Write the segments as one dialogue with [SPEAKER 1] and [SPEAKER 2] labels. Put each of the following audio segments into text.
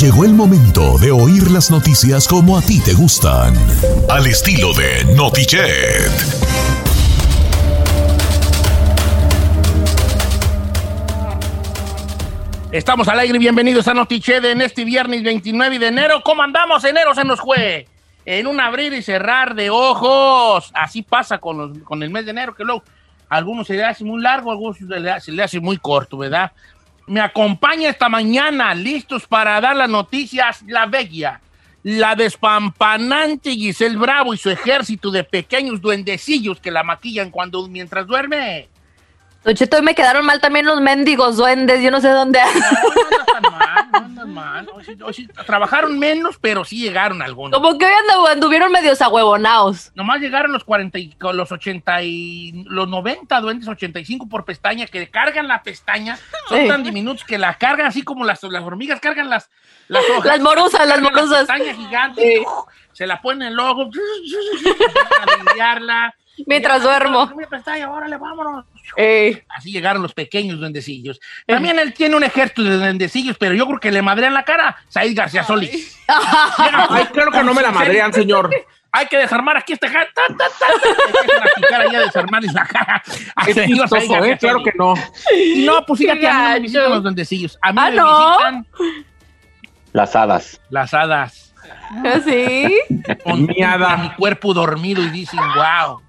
[SPEAKER 1] Llegó el momento de oír las noticias como a ti te gustan. Al estilo de Notichet.
[SPEAKER 2] Estamos al aire, bienvenidos a Notichet en este viernes 29 de enero. ¿Cómo andamos? Enero se nos fue. En un abrir y cerrar de ojos. Así pasa con, con el mes de enero, que luego algunos se le hace muy largo, algunos se le, se le hace muy corto, ¿verdad? Me acompaña esta mañana, listos para dar las noticias, la bella, la despampanante Giselle Bravo y su ejército de pequeños duendecillos que la maquillan cuando mientras duerme.
[SPEAKER 3] Don Cheto, hoy me quedaron mal también los mendigos duendes, yo no sé dónde.
[SPEAKER 2] No, no no mal. Hoy sí- hoy sí trabajaron menos, pero sí llegaron algunos.
[SPEAKER 3] Como que hoy andu- anduvieron medios ahuevonados.
[SPEAKER 2] Nomás llegaron los 40 y los 80 y los 90 duendes, 85 por pestaña, que cargan la pestaña. Son
[SPEAKER 3] Sí.
[SPEAKER 2] tan diminutos que la cargan así como las, las hormigas cargan las, las hojas.
[SPEAKER 3] Las morusas, las morusas.
[SPEAKER 2] La pestaña gigante. Se la ponen el ojo. a limpiarla.
[SPEAKER 3] Mientras
[SPEAKER 2] Ya,
[SPEAKER 3] duermo.
[SPEAKER 2] Mi pestaña, órale, vámonos.
[SPEAKER 3] Ey.
[SPEAKER 2] Así llegaron los pequeños duendecillos. También él tiene un ejército de duendecillos, pero yo creo que le madrean la cara. Said García Solís.
[SPEAKER 4] Ay, claro que no me la madrean, señor.
[SPEAKER 2] Hay que desarmar aquí esta cara. Ta, ta, ta, ta. Empiezan a picar ahí a desarmarles la cara.
[SPEAKER 4] ¿eh? Claro que no.
[SPEAKER 2] No, pues fíjate, a mí no me visitan los duendecillos. A mí
[SPEAKER 3] Ah,
[SPEAKER 2] me
[SPEAKER 3] ¿no?
[SPEAKER 2] visitan
[SPEAKER 5] Las hadas.
[SPEAKER 2] las hadas.
[SPEAKER 3] ¿Sí?
[SPEAKER 2] Contemplan mi cuerpo dormido y dicen, wow,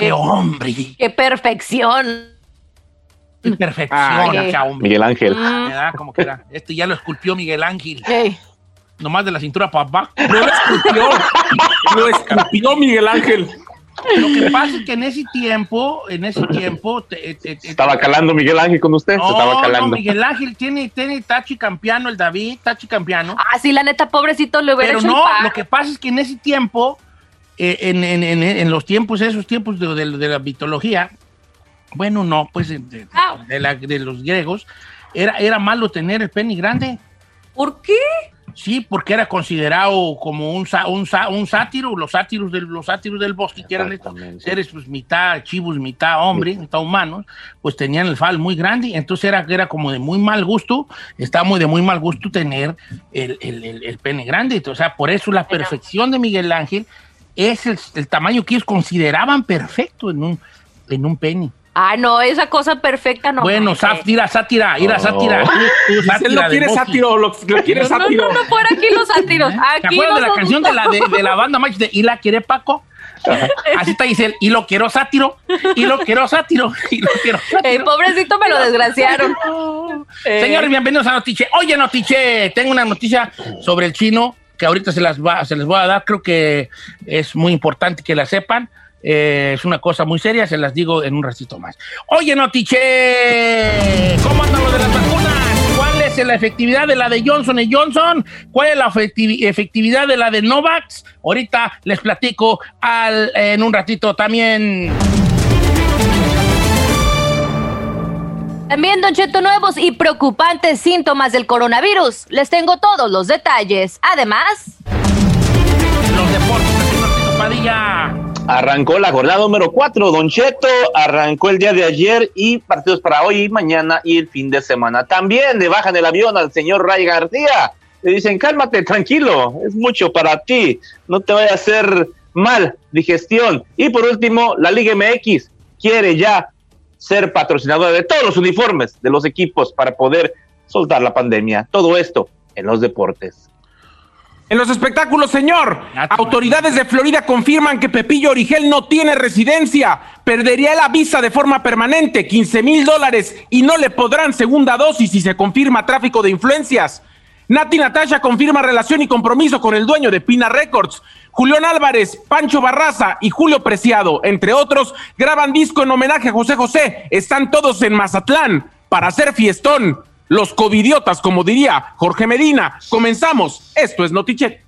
[SPEAKER 2] qué hombre,
[SPEAKER 3] ¡Qué perfección!
[SPEAKER 2] qué perfección, ese hombre.
[SPEAKER 5] Miguel Ángel.
[SPEAKER 2] ¿Verdad? Como que era. Este ya lo esculpió Miguel Ángel.
[SPEAKER 3] Ey.
[SPEAKER 2] Nomás de la cintura para abajo.
[SPEAKER 4] No lo escupió. Lo escupió Miguel Ángel.
[SPEAKER 2] Lo que pasa es que en ese tiempo, en ese tiempo... te- te- te-
[SPEAKER 5] Estaba calando Miguel Ángel con usted.
[SPEAKER 2] No,
[SPEAKER 5] Se estaba
[SPEAKER 2] no,
[SPEAKER 5] calando.
[SPEAKER 2] Miguel Ángel tiene, tiene Tachi Campiano, el David, Tachi Campiano.
[SPEAKER 3] Ah, sí, la neta, pobrecito, le hubiera
[SPEAKER 2] Pero
[SPEAKER 3] hecho
[SPEAKER 2] no,
[SPEAKER 3] el
[SPEAKER 2] lo que pasa es que en ese tiempo, en, en- en- en los tiempos, esos tiempos de, de- de la mitología, bueno, no, pues de, de- de la- de los griegos, era, era malo tener el pene grande.
[SPEAKER 3] ¿Por qué?
[SPEAKER 2] Sí, porque era considerado como un, sa- un, sa- un sátiro, los sátiros del, los sátiros del bosque, que eran estos seres pues, mitad chivos, mitad hombre, mitad humanos, pues tenían el fal muy grande, entonces era, era como de muy mal gusto, estaba muy de muy mal gusto tener el, el- el- el pene grande, o sea, por eso la perfección de Miguel Ángel es el, el tamaño que ellos consideraban perfecto en un, en un pene.
[SPEAKER 3] Ah, no, esa cosa perfecta no.
[SPEAKER 2] bueno,
[SPEAKER 3] manches.
[SPEAKER 2] sá- tira, sátira, ir a
[SPEAKER 5] Oh.
[SPEAKER 2] sátira.
[SPEAKER 4] Él
[SPEAKER 2] sátira
[SPEAKER 4] no quiere sátiro, lo, lo quiere
[SPEAKER 3] No, no,
[SPEAKER 4] sátiro.
[SPEAKER 3] no, no, fuera aquí los sátiros.
[SPEAKER 2] ¿Se
[SPEAKER 3] Aquí
[SPEAKER 2] acuerdan de la canción de la, de, de la banda Match de Y la quiere Paco? Así está dice él, y lo quiero sátiro, y lo quiero sátiro, y lo quiero
[SPEAKER 3] Eh,
[SPEAKER 2] sátiro.
[SPEAKER 3] pobrecito me lo desgraciaron. Eh,
[SPEAKER 2] Señores, bienvenidos a Notiche. Oye, Notiche, tengo una noticia sobre el chino que ahorita se las va, se les voy a dar. Creo que es muy importante que la sepan. Eh, es una cosa muy seria, se las digo en un ratito más. Oye, Notiche, ¿cómo andan lo de las vacunas? ¿Cuál es la efectividad de la de Johnson Johnson? ¿Cuál es la efecti- efectividad de la de Novax? Ahorita les platico al- en un ratito también.
[SPEAKER 3] También, Don Cheto, nuevos y preocupantes síntomas del coronavirus. Les tengo todos los detalles. Además,
[SPEAKER 2] Los deportes, Padilla.
[SPEAKER 5] Arrancó la jornada número 4, Don Cheto. Arrancó el día de ayer y partidos para hoy y mañana y el fin de semana. También le bajan el avión al señor Ray García. Le dicen, cálmate, tranquilo, es mucho para ti. No te vaya a hacer mal digestión. Y por último, la Liga MX quiere ya ser patrocinadora de todos los uniformes de los equipos para poder soltar la pandemia. Todo esto en los deportes.
[SPEAKER 4] En los espectáculos, señor, autoridades de Florida confirman que Pepillo Origel no tiene residencia, perdería la visa de forma permanente, 15 mil dólares, y no le podrán segunda dosis si se confirma tráfico de influencias. Nati Natasha confirma relación y compromiso con el dueño de Pina Records. Julián Álvarez, Pancho Barraza y Julio Preciado, entre otros, graban disco en homenaje a José José. Están todos en Mazatlán para hacer fiestón. Los covidiotas, como diría Jorge Medina. Comenzamos. Esto es Notichet.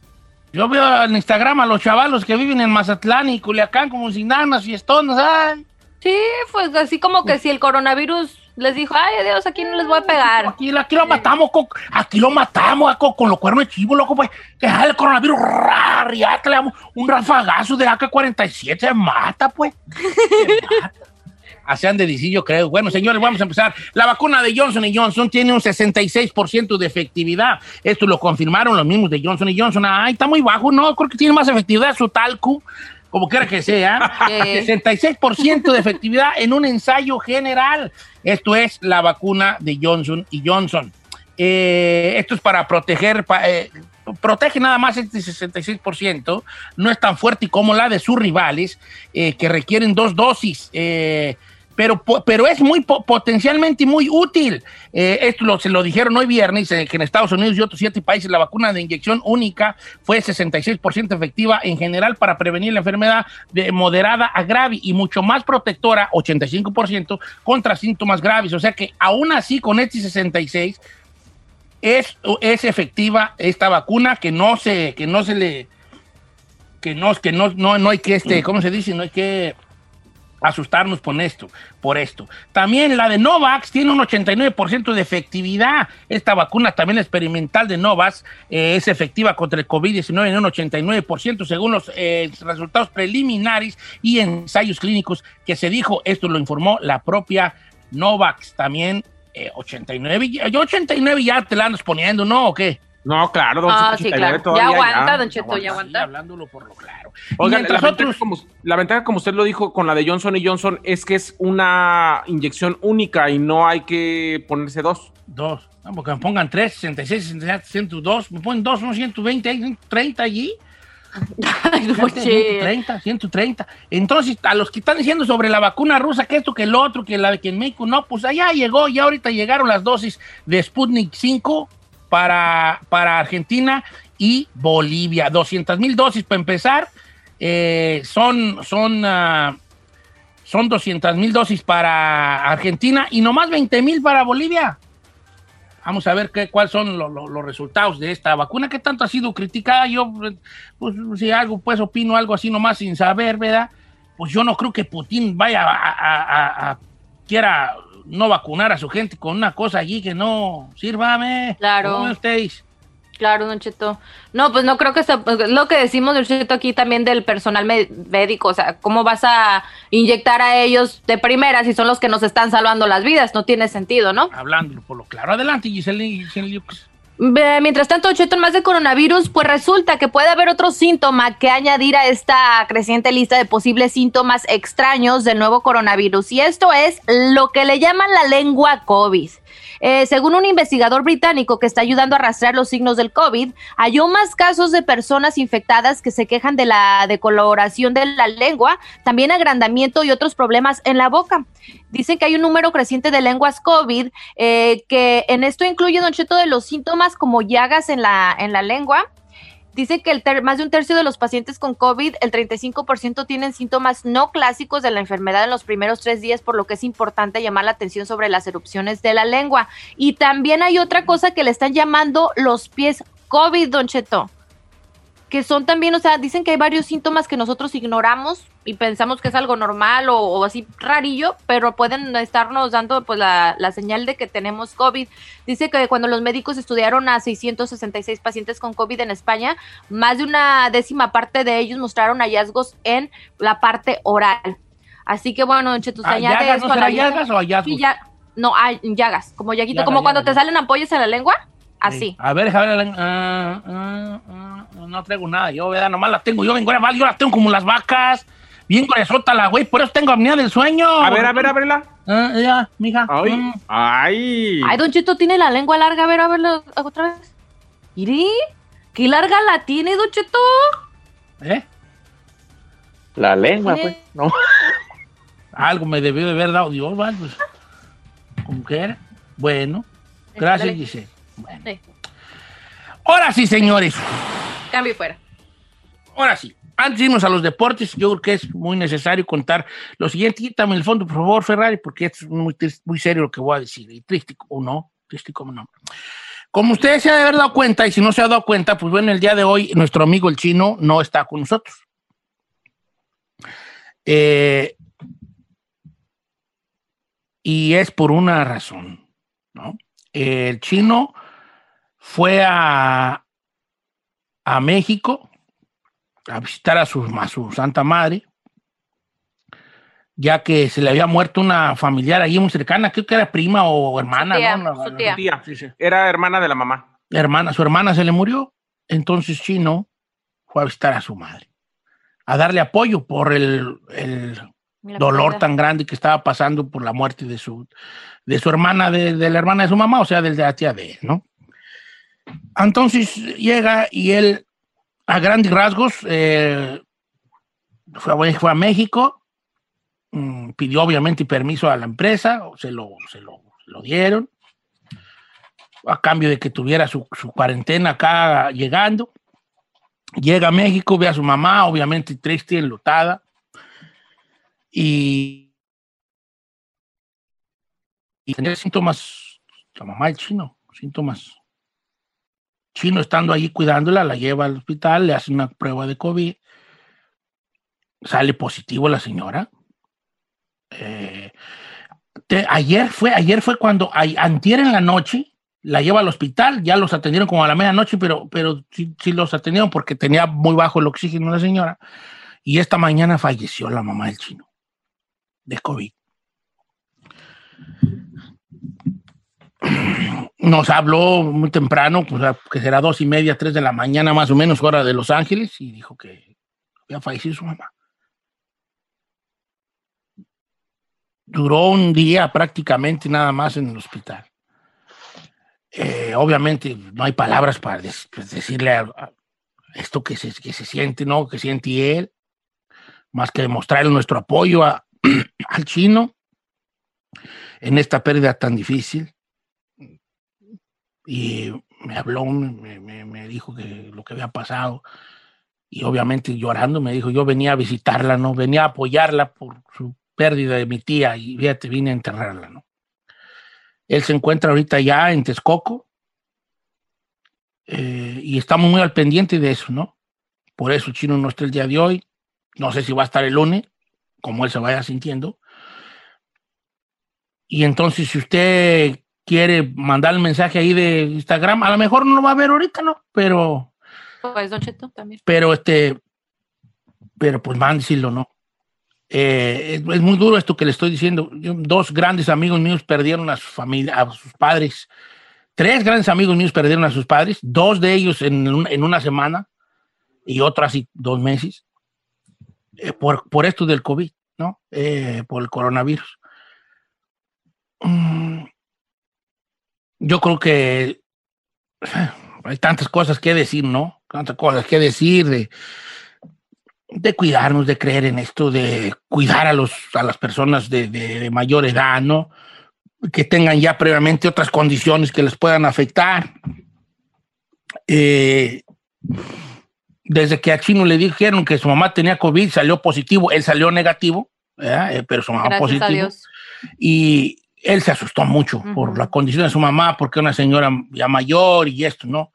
[SPEAKER 2] Yo veo en Instagram a los chavalos que viven en Mazatlán y Culiacán como sin nada, unas fiestonas, ay.
[SPEAKER 3] Sí, pues así como que si el coronavirus les dijo, ay, adiós, aquí no les voy a pegar.
[SPEAKER 2] Aquí, aquí lo matamos, co- aquí lo matamos co- con, los cuernos de chivo, loco, pues. Que ah, el coronavirus, rar, ya que le damos un rafagazo de AK-47, se mata, pues. Se mata. Así han de decir, yo creo. Bueno, señores, vamos a empezar. La vacuna de Johnson Johnson tiene un 66% de efectividad. Esto lo confirmaron los mismos de Johnson Johnson. Ay, está muy bajo, ¿no? Creo que tiene más efectividad su talco, como quiera que sea.
[SPEAKER 3] Eh.
[SPEAKER 2] 66% de efectividad en un ensayo general. Esto es la vacuna de Johnson y Johnson. Eh, esto es para proteger, pa- eh, protege nada más este 66%, no es tan fuerte como la de sus rivales, eh, que requieren dos dosis. Pero, pero es muy po- potencialmente muy útil. Eh, esto lo, se lo dijeron hoy viernes, eh, que en Estados Unidos y otros siete países la vacuna de inyección única fue 66% efectiva en general para prevenir la enfermedad de moderada a grave y mucho más protectora, 85%, contra síntomas graves. O sea que aún así con este 66 es, es efectiva esta vacuna que no se, que no se le, que no, que no, no, no hay que este, ¿cómo se dice? No hay que asustarnos por esto, por esto. También la de Novax tiene un 89% de efectividad. Esta vacuna también experimental de Novax eh, es efectiva contra el COVID-19 en un 89% según los eh, resultados preliminares y ensayos clínicos que se dijo. Esto lo informó la propia Novax. También eh, 89, y- yo 89 ya te la andas poniendo, ¿no? ¿O qué?
[SPEAKER 4] No, claro, don
[SPEAKER 3] Ah,
[SPEAKER 4] Cheto,
[SPEAKER 3] sí,
[SPEAKER 4] 89
[SPEAKER 3] claro.
[SPEAKER 4] todavía,
[SPEAKER 3] Ya aguanta, don Cheto,
[SPEAKER 4] aguanta.
[SPEAKER 3] ya aguanta.
[SPEAKER 2] hablándolo por lo claro.
[SPEAKER 4] Oigan, la
[SPEAKER 2] mientras
[SPEAKER 4] ventaja,
[SPEAKER 2] otros-
[SPEAKER 4] como, la ventaja, como usted lo dijo con la de Johnson y Johnson, es que es una inyección única y no hay que ponerse dos.
[SPEAKER 2] Dos. No, porque me pongan tres, 66, 67, 102. Me ponen dos, son 120, hay 130 allí.
[SPEAKER 3] Ay, no,
[SPEAKER 2] Fíjate,
[SPEAKER 3] che.
[SPEAKER 2] 130, 130. Entonces, a los que están diciendo sobre la vacuna rusa, que esto, que el otro, que la de que en México, no, pues allá llegó, ya ahorita llegaron las dosis de Sputnik 5 para, para Argentina y Bolivia. 200 mil dosis para empezar. Eh, son, son, ah, son 200 mil dosis para Argentina y nomás 20 mil para Bolivia. Vamos a ver cuáles son lo- lo- los resultados de esta vacuna que tanto ha sido criticada. Yo, pues, si algo, pues opino algo así nomás sin saber, ¿verdad? Pues yo no creo que Putin vaya a- a- a- quiera no vacunar a su gente con una cosa allí que no sírvame.
[SPEAKER 3] Claro.
[SPEAKER 2] ¿Cómo ustedes?
[SPEAKER 3] Claro, Don Cheto. No, pues no creo que sea lo que decimos, Don Cheto, aquí también del personal médico. O sea, ¿cómo vas a inyectar a ellos de primera si son los que nos están salvando las vidas? No tiene sentido, ¿no?
[SPEAKER 2] Hablando por lo claro. Adelante, Giselle, Giselle.
[SPEAKER 3] Mientras tanto, Cheto, más de coronavirus, pues resulta que puede haber otro síntoma que añadir a esta creciente lista de posibles síntomas extraños del nuevo coronavirus. Y esto es lo que le llaman la lengua COVID. Eh, según un investigador británico que está ayudando a rastrear los signos del COVID, halló más casos de personas infectadas que se quejan de la decoloración de la lengua, también agrandamiento y otros problemas en la boca. Dicen que hay un número creciente de lenguas COVID, eh, que en esto incluye, Don Cheto, de los síntomas como llagas en la, en la lengua. Dice que el ter- más de un tercio de los pacientes con COVID, el 35% tienen síntomas no clásicos de la enfermedad en los primeros tres días, por lo que es importante llamar la atención sobre las erupciones de la lengua. Y también hay otra cosa que le están llamando los pies COVID, Don Cheto que son también, o sea, dicen que hay varios síntomas que nosotros ignoramos y pensamos que es algo normal o, o así rarillo, pero pueden estarnos dando pues la, la señal de que tenemos COVID. Dice que cuando los médicos estudiaron a 666 pacientes con COVID en España, más de una décima parte de ellos mostraron hallazgos en la parte oral. Así que bueno, Don Cheto, se
[SPEAKER 2] Ah,
[SPEAKER 3] añade
[SPEAKER 2] ¿llagas?
[SPEAKER 3] esto
[SPEAKER 2] ¿No llagas o hallazgos?
[SPEAKER 3] Ya- no, hay llagas, como llaguito, como cuando te salen ampollas en la lengua, así.
[SPEAKER 2] Sí. A ver, a ver, ah, ah, ah, no traigo nada, yo, ¿verdad? Nomás la tengo yo, vengo yo las tengo como las vacas, bien gruesota la güey, por eso tengo apnea del sueño.
[SPEAKER 4] A ver, a ver, a verla.
[SPEAKER 2] Ah, ya, mija.
[SPEAKER 4] Ay,
[SPEAKER 2] Mm.
[SPEAKER 4] ay.
[SPEAKER 3] Ay, Don Cheto tiene la lengua larga, a ver, a verlo otra vez. Iri, qué larga la tiene, Don Cheto.
[SPEAKER 2] ¿Eh?
[SPEAKER 5] La lengua, pues. No.
[SPEAKER 2] Algo me debió de haber dado Dios, ¿vale? Pues, como que era. Bueno, gracias. Giselle. Bueno.
[SPEAKER 3] Sí,
[SPEAKER 2] Ahora sí, señores.
[SPEAKER 3] Cambio y fuera.
[SPEAKER 2] Ahora sí. Antes de irnos a los deportes, yo creo que es muy necesario contar lo siguiente. Quítame el fondo, por favor, Ferrari, porque es muy, muy serio lo que voy a decir. Y triste o no, triste como no. Como ustedes se han de haber dado cuenta, y si no se ha dado cuenta, pues bueno, el día de hoy nuestro amigo el chino no está con nosotros. Eh, y es por una razón, ¿no? El chino fue a, a México a visitar a su, a su santa madre, ya que se le había muerto una familiar allí muy cercana, creo que era prima o hermana,
[SPEAKER 3] tía,
[SPEAKER 2] ¿no? La-
[SPEAKER 3] su
[SPEAKER 2] la-
[SPEAKER 3] tía.
[SPEAKER 4] Tía.
[SPEAKER 2] Sí, sí.
[SPEAKER 4] Era hermana de la mamá.
[SPEAKER 2] La hermana, su hermana se le murió, entonces Chino fue a visitar a su madre, a darle apoyo por el, el dolor tan grande que estaba pasando por la muerte de su, de su hermana, de, de la hermana de su mamá, o sea, de la tía de él, ¿no? Entonces llega y él, a grandes rasgos, eh, fue, a- México, mm, pidió obviamente permiso a la empresa, se lo, se lo, lo dieron, a cambio de que tuviera su, cuarentena acá llegando. Llega a México, ve a su mamá, obviamente triste, enlutada, y, y tenía síntomas, la mamá del chino, síntomas. Chino estando allí cuidándola, la lleva al hospital, le hace una prueba de COVID, sale positivo la señora. Eh, ayer fue, ayer fue cuando, a- antier en la noche, la lleva al hospital, ya los atendieron como a la medianoche, pero, pero sí, sí los atendieron porque tenía muy bajo el oxígeno la señora. Y esta mañana falleció la mamá del chino de COVID. Nos habló muy temprano, pues, que será dos y media, tres de la mañana más o menos, hora de Los Ángeles, y dijo que había fallecido su mamá. Duró un día prácticamente nada más en el hospital. Eh, obviamente no hay palabras para pues, decirle a esto que se, que se siente, ¿no? Que siente él, más que demostrarle nuestro apoyo a- al chino en esta pérdida tan difícil. Y me habló, me, me- me dijo que lo que había pasado. Y obviamente llorando me dijo, yo venía a visitarla, ¿no? Venía a apoyarla por su pérdida de mi tía y fíjate, vine a enterrarla, ¿no? Él se encuentra ahorita ya en Texcoco eh, y estamos muy al pendiente de eso, ¿no? Por eso chino no está el día de hoy. No sé si va a estar el lunes, como él se vaya sintiendo. Y entonces, si usted quiere mandar el mensaje ahí de Instagram, a lo mejor no lo va a ver ahorita, ¿no? Pero,
[SPEAKER 3] Pues, Don Cheto, también.
[SPEAKER 2] pero este, pero pues mándeselo, ¿no? Eh, es, es muy duro esto que le estoy diciendo. Yo- dos grandes amigos míos perdieron a su familia, a sus padres. Tres grandes amigos míos perdieron a sus padres, dos de ellos en, un- en una semana y otro así dos meses, eh, por, por esto del COVID, ¿no? Eh, por el coronavirus. Mm, Yo creo que hay tantas cosas que decir, ¿no? Tantas cosas que decir de, de cuidarnos, de creer en esto, de cuidar a, los, a las personas de, de- de mayor edad, ¿no? Que tengan ya previamente otras condiciones que les puedan afectar. Eh, desde que a Chino le dijeron que su mamá tenía COVID, salió positivo, él salió negativo. Eh, pero su mamá
[SPEAKER 3] Gracias
[SPEAKER 2] positivo y él se asustó mucho por la condición de su mamá, porque una señora ya mayor y esto, ¿no?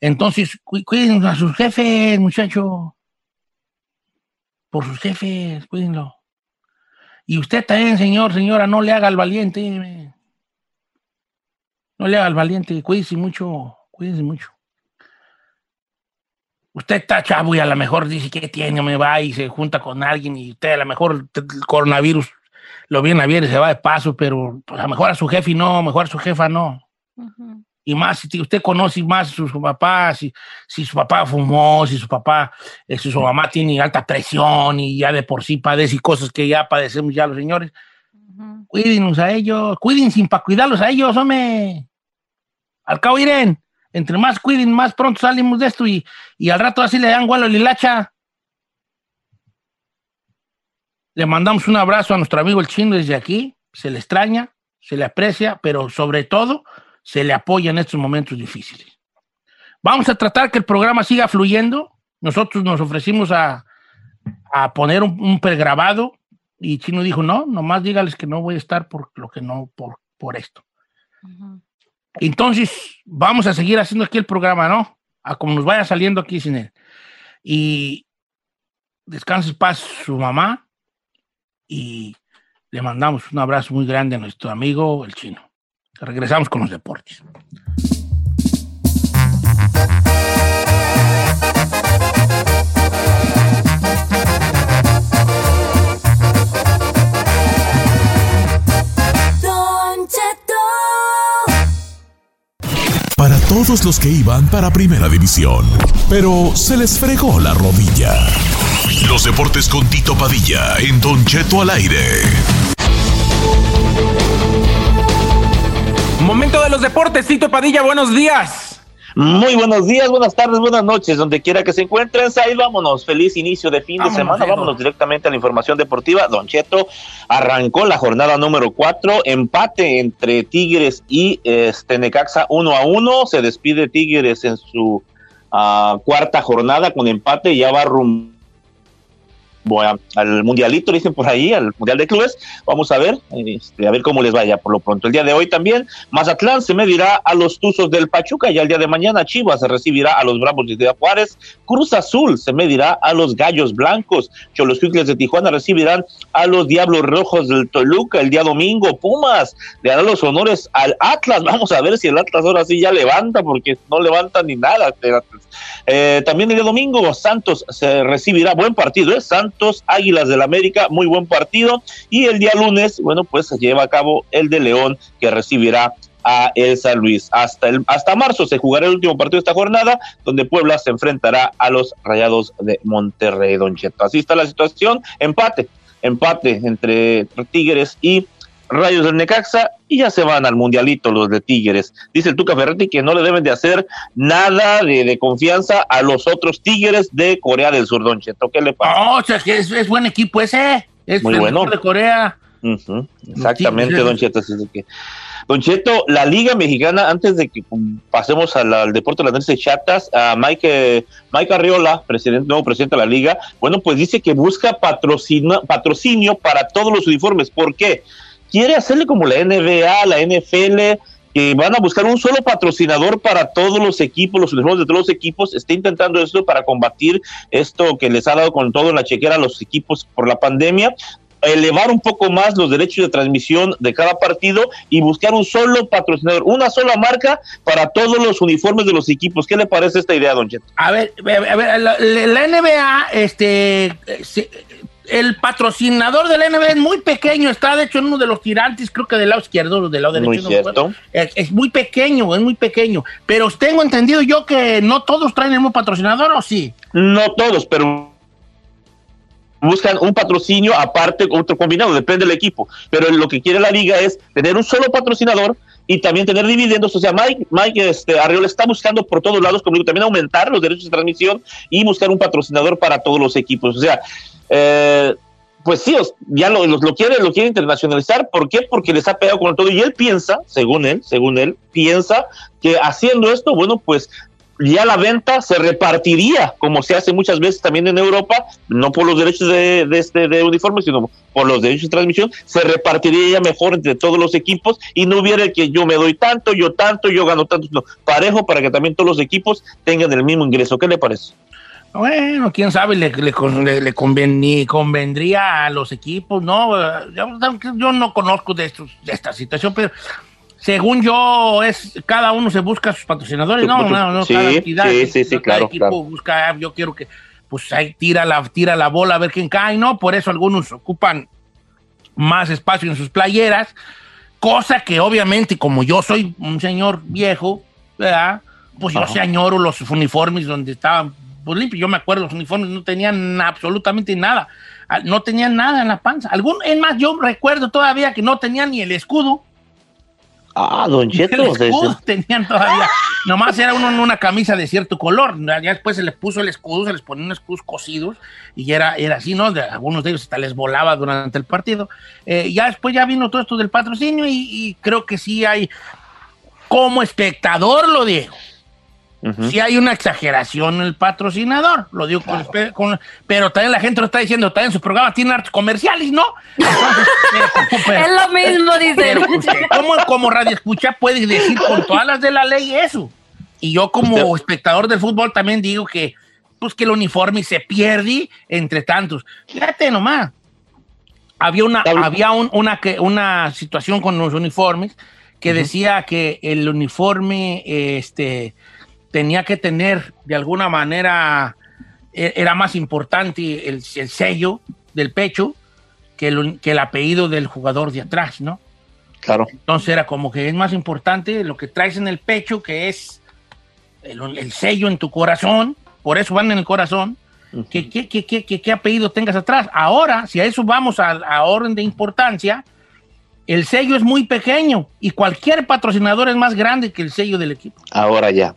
[SPEAKER 2] Entonces, cu- cuiden a sus jefes, muchacho. Por sus jefes, cuídenlo. Y usted también, señor, señora, no le haga al valiente. No le haga al valiente, cuídense mucho, cuídense mucho. Usted está chavo y a lo mejor dice que tiene, me va y se junta con alguien y usted a lo mejor el coronavirus lo viene a ver y se va de paso, pero pues, a mejor a su jefe no, mejor a su jefa no. Y más si usted conoce más a su, su papá, si, si su papá fumó, si su papá, eh, si su mamá tiene alta presión y ya de por sí padece cosas que ya padecemos ya los señores,
[SPEAKER 3] Ujú.
[SPEAKER 2] cuídenlos a ellos, cuídense para cuidarlos a ellos, hombre. Al cabo, Irene, Entre más cuiden, más pronto salimos de esto y, y al rato así le dan gualo a Lilacha. Le mandamos un abrazo a nuestro amigo el chino desde aquí. Se le extraña, se le aprecia, pero sobre todo se le apoya en estos momentos difíciles. Vamos a tratar que el programa siga fluyendo. Nosotros nos ofrecimos a, a poner un, un, pregrabado y Chino dijo, no, nomás dígales que no voy a estar por lo que no, por, por esto. Uh -huh. Entonces, vamos a seguir haciendo aquí el programa, ¿no? A como nos vaya saliendo aquí sin él. Y descanse en paz su mamá y le mandamos un abrazo muy grande a nuestro amigo el chino. Regresamos con los deportes.
[SPEAKER 1] Todos los que iban para Primera División, pero se les fregó la rodilla. Los deportes con Tito Padilla en Don Cheto al aire.
[SPEAKER 4] Momento de los deportes, Tito Padilla, buenos días.
[SPEAKER 5] Muy buenos días, buenas tardes, buenas noches, donde quiera que se encuentren. Ahí vámonos, feliz inicio de fin vámonos, de semana. Vámonos directamente a la información deportiva. Don Cheto arrancó la jornada número 4, empate entre Tigres y este Necaxa 1 a 1. Se despide Tigres en su uh, cuarta jornada con empate, ya va rumbo bueno, al mundialito, dicen por ahí, al mundial de clubes. Vamos a ver, este, a ver cómo les vaya por lo pronto. El día de hoy también, Mazatlán se medirá a los Tuzos del Pachuca y el día de mañana Chivas se recibirá a los Bravos de Ciudad. Cruz Azul se medirá a los Gallos Blancos. Cholos Quickles de Tijuana recibirán a los Diablos Rojos del Toluca el día domingo. Pumas le dará los honores al Atlas. Vamos a ver si el Atlas ahora sí ya levanta, porque no levanta ni nada. Eh, también el día domingo Santos se recibirá, buen partido, ¿eh? Santos Águilas del América, muy buen partido. Y el día lunes, bueno, pues se lleva a cabo el de León, que recibirá a el San Luis. Hasta, el, hasta marzo se jugará el último partido de esta jornada, donde Puebla se enfrentará a los Rayados de Monterrey, Don Cheto. Así está la situación, empate, empate entre Tigres y Rayos del Necaxa y ya se van al mundialito los de Tigres. Dice el Tuca Ferretti que no le deben de hacer nada de, de confianza a los otros Tigres de Corea del Sur, Don Cheto. ¿Qué le pasa?
[SPEAKER 2] O sea, que es, es, buen equipo ese. Es
[SPEAKER 5] Muy bueno.
[SPEAKER 2] de Corea.
[SPEAKER 5] Uh -huh. Exactamente, Don Cheto. Así que... Don Cheto, la Liga Mexicana, antes de que pasemos al, al deporte de las grandes chatas, a Mike, Mike Arriola, presidente, nuevo presidente de la Liga, bueno, pues dice que busca patrocinio para todos los uniformes. ¿Por qué? Quiere hacerle como la NBA, la NFL, que van a buscar un solo patrocinador para todos los equipos, los uniformes de todos los equipos, está intentando esto para combatir esto que les ha dado con todo en la chequera a los equipos por la pandemia, elevar un poco más los derechos de transmisión de cada partido y buscar un solo patrocinador, una sola marca para todos los uniformes de los equipos. ¿Qué le parece esta idea, Don Cheto?
[SPEAKER 2] A ver, a ver la, la NBA, este, se, el patrocinador del NBA es muy pequeño, está de hecho en uno de los tirantes, creo que del lado izquierdo, del lado derecho.
[SPEAKER 5] Muy cierto.
[SPEAKER 2] Es, es, muy pequeño, es muy pequeño. Pero tengo entendido yo que no todos traen el mismo patrocinador, ¿o sí?
[SPEAKER 5] No todos, pero buscan un patrocinio aparte, otro combinado, depende del equipo. Pero lo que quiere la liga es tener un solo patrocinador y también tener dividendos. O sea, Mike, Mike este, Arriola está buscando por todos lados, como digo, también aumentar los derechos de transmisión y buscar un patrocinador para todos los equipos. O sea, eh, pues sí, ya lo, lo, quiere, lo quiere internacionalizar. ¿Por qué? Porque les ha pegado con todo. Y él piensa, según él, según él, piensa que haciendo esto, bueno, pues ya la venta se repartiría, como se hace muchas veces también en Europa, no por los derechos de, este, de uniforme, sino por los derechos de transmisión, se repartiría ya mejor entre todos los equipos y no hubiera que yo me doy tanto, yo tanto, yo gano tanto, sino parejo para que también todos los equipos tengan el mismo ingreso. ¿Qué le parece?
[SPEAKER 2] Bueno, quién sabe, le, le, le conven, convendría a los equipos, ¿no? Yo, no conozco de, estos, de esta situación, pero según yo, es cada uno se busca sus patrocinadores, no, no, no,
[SPEAKER 5] sí,
[SPEAKER 2] cada entidad,
[SPEAKER 5] sí, sí, sí,
[SPEAKER 2] cada
[SPEAKER 5] claro,
[SPEAKER 2] equipo
[SPEAKER 5] claro.
[SPEAKER 2] busca, yo quiero que, pues ahí tira la, tira la bola a ver quién cae, ¿no? Por eso algunos ocupan más espacio en sus playeras, cosa que obviamente, como yo soy un señor viejo, ¿verdad? Pues yo se añoro los uniformes donde estaban pues limpios. Yo me acuerdo, los uniformes no tenían absolutamente nada, ah, no tenían nada en la panza. Algún, es más, yo recuerdo todavía que no tenían ni el escudo
[SPEAKER 5] Ah, Don Cheto.
[SPEAKER 2] El escudo tenían todavía. Nomás era uno en una camisa de cierto color. Ya después se les puso el escudo, se les ponían unos escudos cosidos y era, era así, ¿no? De, algunos de ellos hasta les volaba durante el partido. Eh, ya después ya vino todo esto del patrocinio y, y creo que sí hay, como espectador lo digo, Sí hay una exageración en el patrocinador, lo digo con con- pero también la gente lo está diciendo, también su programa tiene artes comerciales, ¿no? Entonces, pero- pero-
[SPEAKER 3] Es lo mismo, dice.
[SPEAKER 2] pero usted, como, como radio escucha, puede decir con todas las de la ley eso. Y yo como
[SPEAKER 5] Usted-
[SPEAKER 2] espectador del fútbol también digo que, pues, que el uniforme se pierde entre tantos. Fíjate nomás. Había una, había un- una, una situación con los uniformes que decía que el uniforme este, tenía que tener de alguna manera, e- era más importante el, el sello del pecho que el, que el apellido del jugador de atrás, ¿no?
[SPEAKER 5] Claro.
[SPEAKER 2] Entonces era como que es más importante lo que traes en el pecho, que es el, el sello en tu corazón, por eso van en el corazón, que, que, que, que- que- qué apellido tengas atrás. Ahora, si a eso vamos a, a orden de importancia, el sello es muy pequeño y cualquier patrocinador es más grande que el sello del equipo.
[SPEAKER 5] Ahora ya.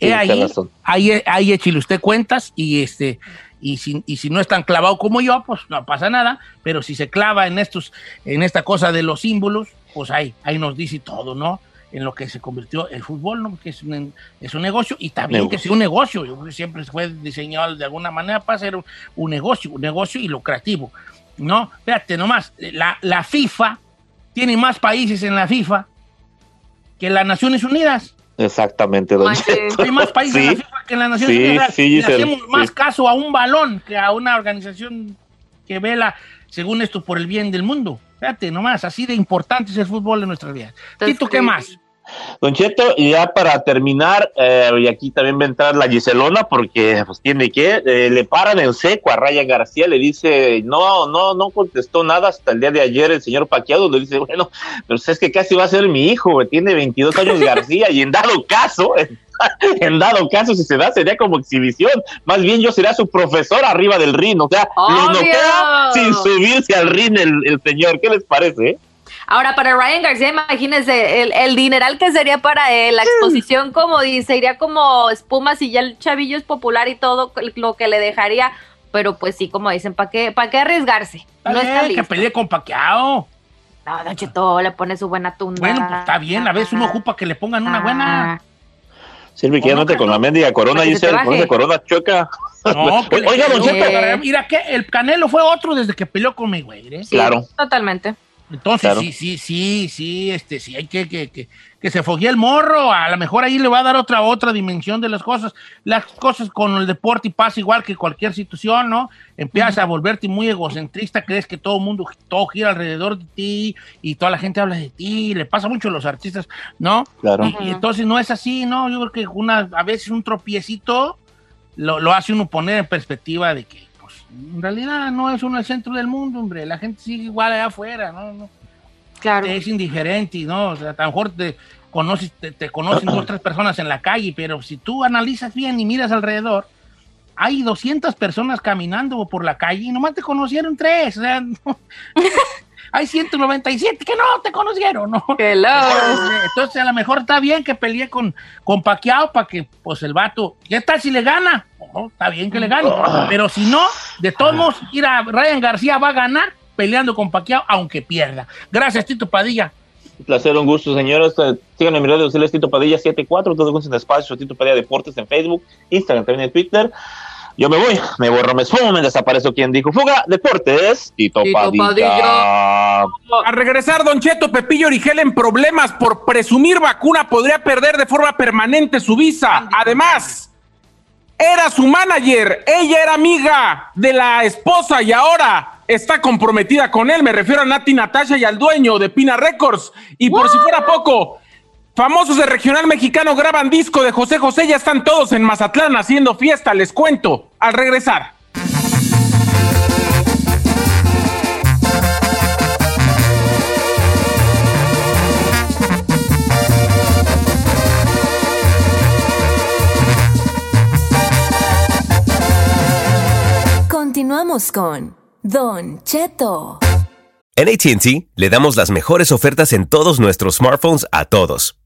[SPEAKER 2] Ahí, ahí, ahí échele usted cuentas y este y si, y si no es tan clavado como yo, pues no pasa nada, pero si se clava en estos, en esta cosa de los símbolos, pues ahí, ahí nos dice todo, ¿no? En lo que se convirtió el fútbol, ¿no? Que es un, es un negocio y también
[SPEAKER 5] Negocio.
[SPEAKER 2] que sea un negocio. Yo creo que siempre fue diseñado de alguna manera para ser un, un negocio, un negocio y lucrativo, ¿no? Fíjate nomás, la, la FIFA tiene más países en la FIFA que las Naciones Unidas.
[SPEAKER 5] Exactamente, Don. Cheto.
[SPEAKER 2] Hay más países en la
[SPEAKER 5] Sí.
[SPEAKER 2] FIFA que en las Naciones
[SPEAKER 5] Sí, sí,
[SPEAKER 2] Le
[SPEAKER 5] Giselle,
[SPEAKER 2] hacemos más
[SPEAKER 5] sí.
[SPEAKER 2] caso a un balón que a una organización que vela, según esto, por el bien del mundo. Fíjate, nomás, así de importante es el fútbol en nuestras vidas. Tito, ¿qué más?
[SPEAKER 5] Don Cheto, ya para terminar, eh, y aquí también va a entrar la Giselona, porque pues tiene que, eh, le paran en seco a Ryan García, le dice, no, no, no contestó nada hasta el día de ayer el señor Paquiado, le dice, bueno, pero es que casi va a ser mi hijo, tiene 22 años García, y en dado caso, en dado caso, si se da, sería como exhibición, más bien yo sería su profesor arriba del ring, o sea, lo noquea sin subirse al ring el, el señor, ¿qué les parece? Eh?
[SPEAKER 3] Ahora, para Ryan García, imagínense el, el dineral que sería para él, la exposición, como dice, iría como espuma si ya el chavillo es popular y todo lo que le dejaría. Pero pues sí, como dicen, ¿para qué, ¿para qué arriesgarse?
[SPEAKER 2] Está
[SPEAKER 3] no está
[SPEAKER 2] bien, que
[SPEAKER 3] listo.
[SPEAKER 2] pelee con Paqueado.
[SPEAKER 3] No, Don Cheto le pone su buena tunda.
[SPEAKER 2] Bueno, pues está bien, a veces uno ocupa que le pongan una buena.
[SPEAKER 5] Silvi, que ya
[SPEAKER 2] ¿O no,
[SPEAKER 5] no te con la mendiga corona,
[SPEAKER 3] que se
[SPEAKER 5] esa corona choca.
[SPEAKER 2] No,
[SPEAKER 5] Oiga, Don Cheto.
[SPEAKER 3] Eh.
[SPEAKER 2] Mira que el Canelo fue otro desde que peleó con Mayweather. ¿eh?
[SPEAKER 3] Sí,
[SPEAKER 5] Claro.
[SPEAKER 3] Totalmente.
[SPEAKER 2] Entonces,
[SPEAKER 5] Claro.
[SPEAKER 2] sí, sí, sí, sí, este, sí, hay que, que, que, que se foguee el morro, a lo mejor ahí le va a dar otra, otra dimensión de las cosas. Las cosas con el deporte y pasa igual que cualquier situación, ¿no? Empiezas a volverte muy egocentrista, crees que todo el mundo, todo gira alrededor de ti y toda la gente habla de ti, le pasa mucho a los artistas, ¿no?
[SPEAKER 5] Claro.
[SPEAKER 2] Y, entonces no es así, ¿no? Yo creo que una, a veces un tropiecito lo, lo hace uno poner en perspectiva de que, en realidad no es uno el centro del mundo, hombre. La gente sigue igual allá afuera, ¿no? no
[SPEAKER 3] Claro.
[SPEAKER 2] es indiferente, ¿no? O sea, a lo mejor te conoces, te, te conocen dos, tres personas en la calle, pero si tú analizas bien y miras alrededor, hay 200 personas caminando por la calle y nomás te conocieron tres. O sea, no- hay 197 que no te conocieron, ¿no?
[SPEAKER 3] Hello.
[SPEAKER 2] Entonces, a lo mejor está bien que pelee con, con Paquiao para que pues el vato, ¿qué tal si le gana? Oh, está bien que le gane, pero si no, de todos modos, ir a Ryan García va a ganar peleando con Paquiao, aunque pierda. Gracias, Tito Padilla.
[SPEAKER 5] Un placer, un gusto, señores. Síganme en mi redes sociales, Tito Padilla 74, todos con espacio, Tito Padilla Deportes en Facebook, Instagram, también en Twitter. Yo me voy, me borro, me esfumo, me desaparezco. quien dijo fuga? Deportes, Tito,
[SPEAKER 3] Tito
[SPEAKER 5] Padilla.
[SPEAKER 3] Padilla.
[SPEAKER 4] A regresar, Don Cheto, Pepillo Origel en problemas por presumir vacuna podría perder de forma permanente su visa. Además, era su manager, ella era amiga de la esposa y ahora está comprometida con él. Me refiero a Nati Natasha y al dueño de Pina Records. Y por si fuera poco, famosos de regional mexicano graban disco de José José, ya están todos en Mazatlán haciendo fiesta, les cuento. Al regresar.
[SPEAKER 6] Continuamos con Don Cheto. En ATT le damos las mejores ofertas en todos nuestros smartphones a todos.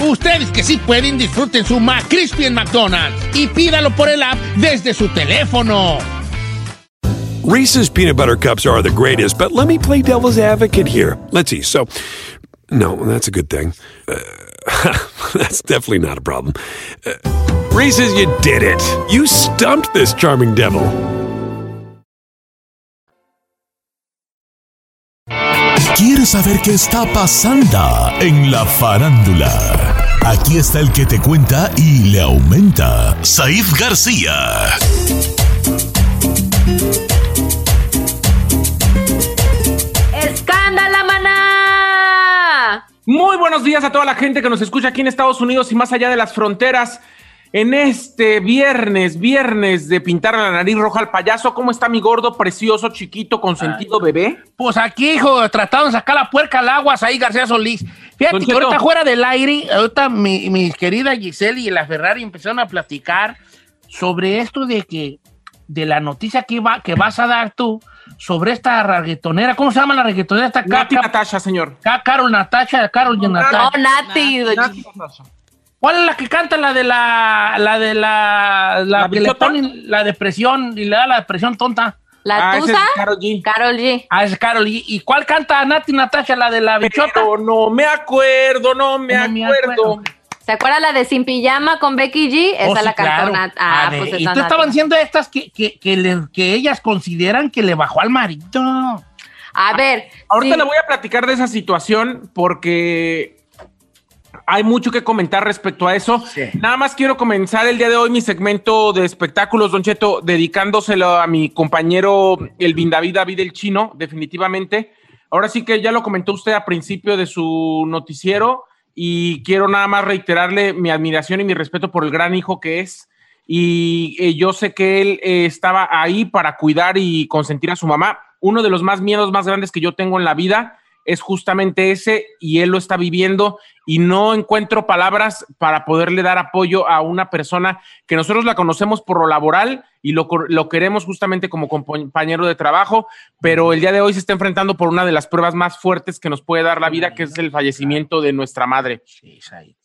[SPEAKER 2] Ustedes que sí pueden, disfruten su McCrispy en McDonald's y pídalo por el app desde su teléfono.
[SPEAKER 7] Reese's peanut butter cups are the greatest, but let me play devil's advocate here. Let's see. So, no, that's a good thing. Uh, that's definitely not a problem. Uh, Reese's, you did it. You stumped this charming devil.
[SPEAKER 1] ¿Quieres saber qué está pasando en la farándula? Aquí está el que te cuenta y le aumenta, Saif García.
[SPEAKER 3] ¡Escándala, maná!
[SPEAKER 4] Muy buenos días a toda la gente que nos escucha aquí en Estados Unidos y más allá de las fronteras. En este viernes, viernes de pintar la nariz roja al payaso, ¿cómo está mi gordo, precioso, chiquito, consentido bebé?
[SPEAKER 2] Pues aquí, hijo, tratando de sacar la puerca al agua, ahí García Solís. Fíjate
[SPEAKER 4] Don
[SPEAKER 2] que ahorita fuera del aire, ahorita mi, mi querida Giselle y la Ferrari empezaron a platicar sobre esto de que, de la noticia que, va, que vas a dar tú sobre esta reggaetonera. ¿Cómo se llama la reggaetonera? Esta
[SPEAKER 4] Nati Natasha, señor.
[SPEAKER 2] Ca- Carol Natasha, Carol y
[SPEAKER 3] No,
[SPEAKER 2] Natasha.
[SPEAKER 3] Nati.
[SPEAKER 4] Nati Natasha.
[SPEAKER 2] ¿Cuál es la que canta la de la, la de la, la,
[SPEAKER 4] ¿La
[SPEAKER 2] que le
[SPEAKER 4] bichota?
[SPEAKER 2] ponen la depresión y le da la depresión tonta?
[SPEAKER 3] ¿La
[SPEAKER 4] Ah, ese
[SPEAKER 3] tusa?
[SPEAKER 4] es Karol G.
[SPEAKER 3] Carol G.
[SPEAKER 2] Ah, es Carol. ¿Y, y cuál canta Nati Natasha, la de la bichota?
[SPEAKER 4] Pero no me acuerdo, no me
[SPEAKER 2] No me
[SPEAKER 4] acuerdo.
[SPEAKER 2] acuerdo.
[SPEAKER 3] ¿Se acuerda la de Sin Pijama con Becky G? Esa
[SPEAKER 2] Oh, sí,
[SPEAKER 3] la cantó
[SPEAKER 2] claro.
[SPEAKER 3] Ah,
[SPEAKER 2] ver,
[SPEAKER 3] pues
[SPEAKER 2] y
[SPEAKER 3] esa
[SPEAKER 2] tú
[SPEAKER 3] Nat.
[SPEAKER 2] estaban diciendo estas que, que, que, le- que ellas consideran que le bajó al marido.
[SPEAKER 3] A ver.
[SPEAKER 4] Ahorita
[SPEAKER 3] sí.
[SPEAKER 4] le voy a platicar de esa situación porque hay mucho que comentar respecto a eso.
[SPEAKER 2] Sí.
[SPEAKER 4] Nada más quiero comenzar el día de hoy mi segmento de espectáculos, Don Cheto, dedicándoselo a mi compañero el David David el Chino, definitivamente. Ahora sí que ya lo comentó usted a principio de su noticiero y quiero nada más reiterarle mi admiración y mi respeto por el gran hijo que es. Y eh, yo sé que él eh, estaba ahí para cuidar y consentir a su mamá. Uno de los más miedos más grandes que yo tengo en la vida es justamente ese y él lo está viviendo y no encuentro palabras para poderle dar apoyo a una persona que nosotros la conocemos por lo laboral y lo, lo queremos justamente como compañero de trabajo, pero el día de hoy se está enfrentando por una de las pruebas más fuertes que nos puede dar la vida, que es el fallecimiento de nuestra madre.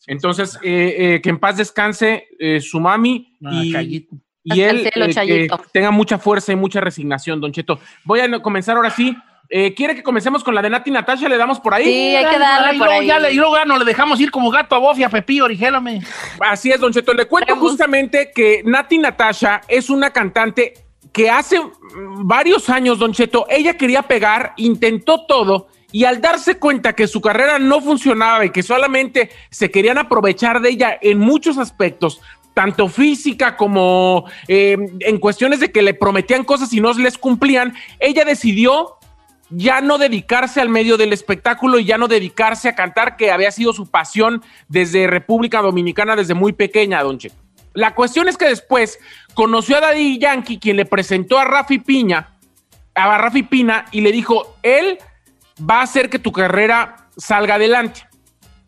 [SPEAKER 4] Entonces, eh, eh, que en paz descanse eh, su mami y, él eh, que tenga mucha fuerza y mucha resignación, Don Cheto. Voy a no- comenzar ahora sí. Eh, ¿Quiere que comencemos con la de Nati Natasha? ¿Le damos por ahí?
[SPEAKER 3] Sí, hay que darle
[SPEAKER 2] y
[SPEAKER 3] por
[SPEAKER 2] luego,
[SPEAKER 3] ahí.
[SPEAKER 2] ya le- y luego ya no le dejamos ir como gato a bofia, Pepillo, origélame.
[SPEAKER 4] Así es, Don Cheto. Le cuento justamente que Nati Natasha es una cantante que hace varios años, Don Cheto, ella quería pegar, intentó todo y al darse cuenta que su carrera no funcionaba y que solamente se querían aprovechar de ella en muchos aspectos, tanto física como eh, en cuestiones de que le prometían cosas y no les cumplían, ella decidió ya no dedicarse al medio del espectáculo y ya no dedicarse a cantar, que había sido su pasión desde República Dominicana desde muy pequeña, Don Cheto. La cuestión es que después conoció a Daddy Yankee, quien le presentó a Rafi Piña, a Rafi Pina, y le dijo, él va a hacer que tu carrera salga adelante.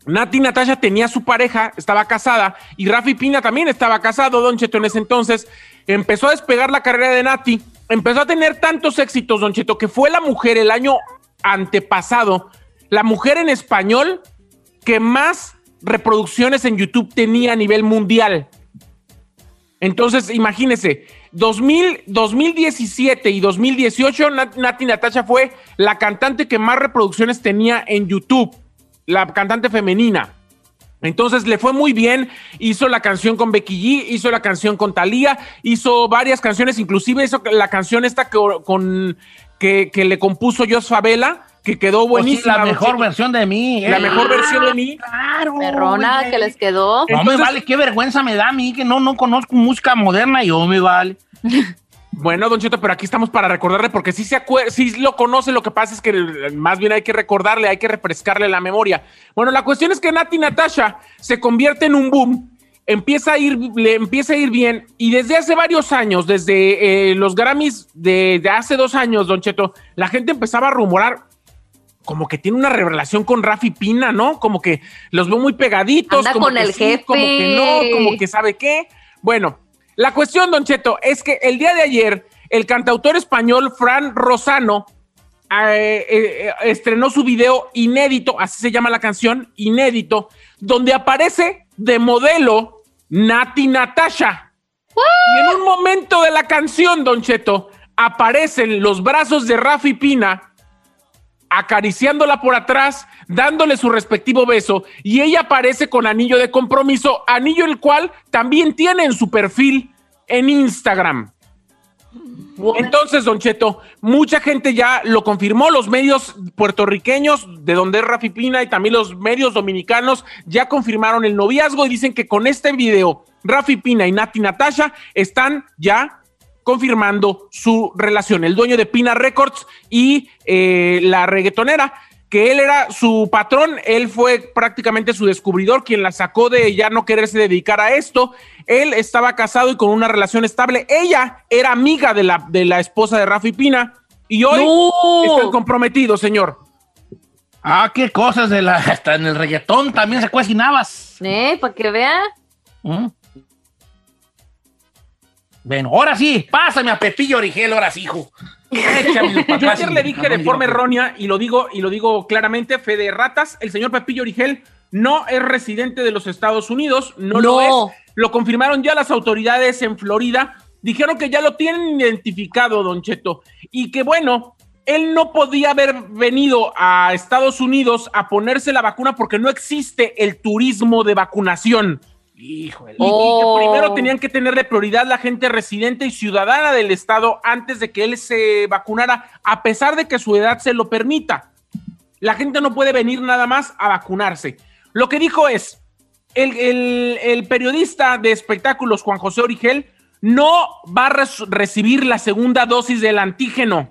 [SPEAKER 4] Nati Natasha tenía su pareja, estaba casada, y Rafi Pina también estaba casado, Don Cheto, en ese entonces. Empezó a despegar la carrera de Nati, empezó a tener tantos éxitos, Don Cheto, que fue la mujer el año antepasado, la mujer en español que más reproducciones en YouTube tenía a nivel mundial. Entonces, imagínense, 2000, 2017 y 2018, Nati Natasha fue la cantante que más reproducciones tenía en YouTube, la cantante femenina. Entonces le fue muy bien, hizo la canción con Becky G, hizo la canción con Thalía, hizo varias canciones, inclusive hizo la canción esta que, con, que, que le compuso Jos Favela, que quedó
[SPEAKER 2] Pues sí,
[SPEAKER 4] buenísima.
[SPEAKER 2] la
[SPEAKER 4] Don
[SPEAKER 2] mejor versión de mí.
[SPEAKER 4] La
[SPEAKER 2] ¿eh?
[SPEAKER 4] mejor versión de mí.
[SPEAKER 2] Claro.
[SPEAKER 3] Perrona
[SPEAKER 2] güey.
[SPEAKER 3] que les quedó.
[SPEAKER 2] No me vale, qué vergüenza me da a mí que no, no conozco música moderna y yo me vale.
[SPEAKER 4] Bueno, Don Cheto, pero aquí estamos para recordarle, porque sí, se sí lo conoce, lo que pasa es que más bien hay que recordarle, hay que refrescarle la memoria. Bueno, la cuestión es que Nati Natasha se convierte en un boom, empieza a ir, le empieza a ir bien, y desde hace varios años, desde eh, los Grammys de, de hace dos años, Don Cheto, la gente empezaba a rumorar como que tiene una relación con Rafi Pina, ¿no? Como que los veo muy pegaditos.
[SPEAKER 3] Anda
[SPEAKER 4] como
[SPEAKER 3] con
[SPEAKER 4] que
[SPEAKER 3] el
[SPEAKER 4] sí, Como que no, como que sabe qué. Bueno, la cuestión, Don Cheto, es que el día de ayer, el cantautor español Fran Rosano eh, eh, estrenó su video inédito, así se llama la canción, inédito, donde aparece de modelo Nati Natasha. Y en un momento de la canción, Don Cheto, aparecen los brazos de Rafi Pina acariciándola por atrás, dándole su respectivo beso, y ella aparece con anillo de compromiso, anillo el cual también tiene en su perfil en Instagram. Entonces, Don Cheto, mucha gente ya lo confirmó, los medios puertorriqueños, de donde es Rafi Pina, y también los medios dominicanos, ya confirmaron el noviazgo y dicen que con este video, Rafi Pina y Nati Natasha están ya confirmando su relación. El dueño de Pina Records y eh, la reggaetonera, que él era su patrón, él fue prácticamente su descubridor, quien la sacó de ya no quererse dedicar a esto. Él estaba casado y con una relación estable. Ella era amiga de la, de la esposa de Rafi Pina y hoy están comprometidos, señor.
[SPEAKER 2] Ah, qué cosas de la. Hasta en el reggaetón también se cuecen habas.
[SPEAKER 3] Eh, para que vea.
[SPEAKER 2] ¿Mm? Bueno, ahora sí, pásame a Pepillo Origel, ahora sí, hijo. Échamelo pa'
[SPEAKER 4] Yo ayer le dije de forma errónea y lo digo y lo digo claramente, fe de ratas, el señor Pepillo Origel no es residente de los Estados Unidos, no, lo
[SPEAKER 3] No.
[SPEAKER 4] es. Lo confirmaron ya las autoridades en Florida, dijeron que ya lo tienen identificado, Don Cheto, y que bueno, él no podía haber venido a Estados Unidos a ponerse la vacuna porque no existe el turismo de vacunación.
[SPEAKER 2] Híjole.
[SPEAKER 4] Y, y que
[SPEAKER 3] Oh.
[SPEAKER 4] primero tenían que tenerle prioridad la gente residente y ciudadana del estado antes de que él se vacunara, a pesar de que su edad se lo permita. La gente no puede venir nada más a vacunarse. Lo que dijo es, el, el- el periodista de espectáculos Juan José Origel no va a res- recibir la segunda dosis del antígeno.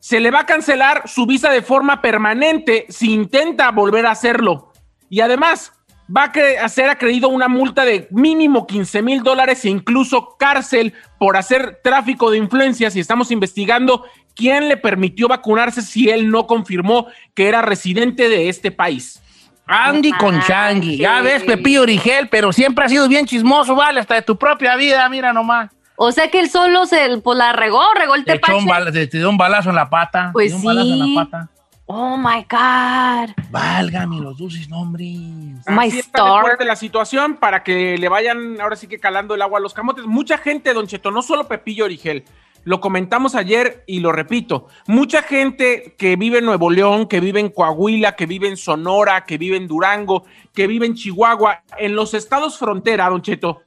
[SPEAKER 4] Se le va a cancelar su visa de forma permanente si intenta volver a hacerlo. Y además, va a, cre- a ser acreído una multa de mínimo 15 mil dólares e incluso cárcel por hacer tráfico de influencias y estamos investigando quién le permitió vacunarse si él no confirmó que era residente de este país.
[SPEAKER 2] Andy con Changi. Ya ves, Pepillo Origel, pero siempre ha sido bien chismoso, vale, hasta de tu propia vida, mira nomás.
[SPEAKER 3] O sea que él solo se pues, la regó, regó el
[SPEAKER 2] Te, echó un
[SPEAKER 3] tepache.
[SPEAKER 2] te- te dio un balazo en la pata.
[SPEAKER 3] Pues
[SPEAKER 2] te dio un balazo en la pata.
[SPEAKER 3] Oh my God.
[SPEAKER 2] Válgame los dulces nombres.
[SPEAKER 3] My
[SPEAKER 4] Así está de
[SPEAKER 3] star.
[SPEAKER 4] fuerte la situación para que le vayan ahora sí que calando el agua a los camotes. Mucha gente, Don Cheto, no solo Pepillo Origel, lo comentamos ayer y lo repito, mucha gente que vive en Nuevo León, que vive en Coahuila, que vive en Sonora, que vive en Durango, que vive en Chihuahua, en los estados frontera, Don Cheto,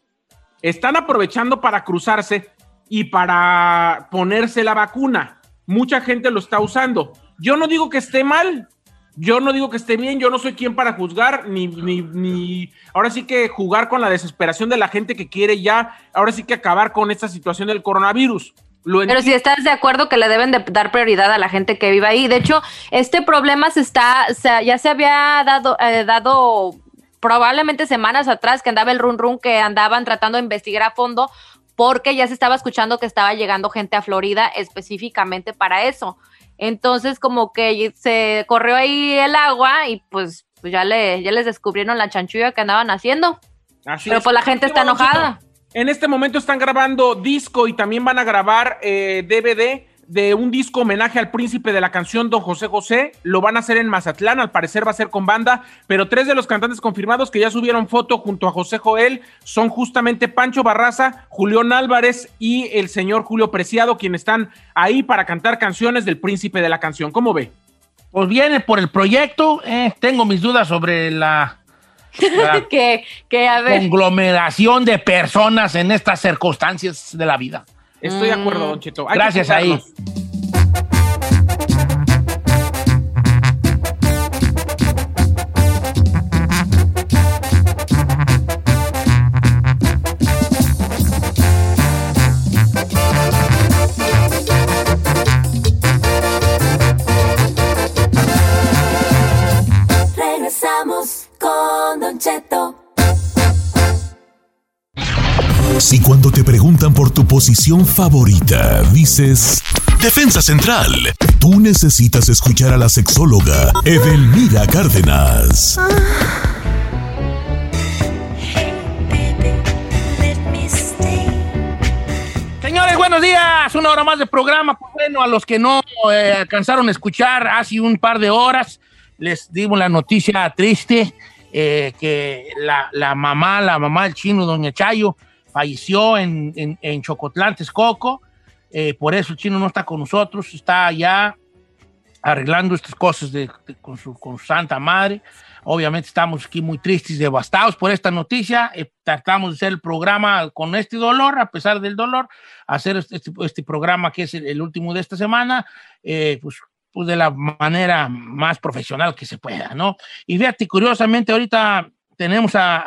[SPEAKER 4] están aprovechando para cruzarse y para ponerse la vacuna. Mucha gente lo está usando. Yo no digo que esté mal, yo no digo que esté bien, yo no soy quien para juzgar, ni, ni, ni ahora sí que jugar con la desesperación de la gente que quiere ya, ahora sí que acabar con esta situación del coronavirus. Lo
[SPEAKER 3] Pero si estás de acuerdo que le deben de dar prioridad a la gente que vive ahí. De hecho, este problema se está, o sea, ya se había dado, eh, dado probablemente semanas atrás que andaba el run run que andaban tratando de investigar a fondo porque ya se estaba escuchando que estaba llegando gente a Florida específicamente para eso. Entonces, como que se corrió ahí el agua y pues pues ya, le, ya les descubrieron la chanchulla que andaban haciendo.
[SPEAKER 4] Así
[SPEAKER 3] Pero
[SPEAKER 4] es.
[SPEAKER 3] pues la gente está enojada.
[SPEAKER 4] En este momento están grabando disco y también van a grabar eh, DVD de un disco homenaje al príncipe de la canción Don José José. Lo van a hacer en Mazatlán, al parecer va a ser con banda, pero tres de los cantantes confirmados que ya subieron foto junto a José Joel son justamente Pancho Barraza, Julián Álvarez y el señor Julio Preciado, quienes están ahí para cantar canciones del príncipe de la canción. ¿Cómo ve?
[SPEAKER 2] Pues viene por el proyecto. eh, tengo mis dudas sobre la, la
[SPEAKER 3] que, que, a ver.
[SPEAKER 2] conglomeración de personas en estas circunstancias de la vida.
[SPEAKER 4] Estoy de acuerdo, Don Cheto. Hay
[SPEAKER 2] Gracias ahí.
[SPEAKER 1] Si cuando te preguntan por tu posición favorita, dices Defensa Central, tú necesitas escuchar a la sexóloga Edelmira Cárdenas.
[SPEAKER 2] Señores, buenos días. Una hora más de programa. Pues bueno, a los que no eh, alcanzaron a escuchar hace un par de horas, les dimos la noticia triste eh, que la, la mamá, la mamá del chino, doña Chayo, falleció en, en, en Chocotlán, Texcoco. Eh, por eso el chino no está con nosotros, está allá arreglando estas cosas de- de- con, su, con su santa madre. Obviamente estamos aquí muy tristes, devastados por esta noticia. Eh, tratamos de hacer el programa con este dolor, a pesar del dolor, hacer este, este- este programa que es el, el último de esta semana, eh, pues, pues de la manera más profesional que se pueda, ¿no? Y fíjate, curiosamente, ahorita tenemos a,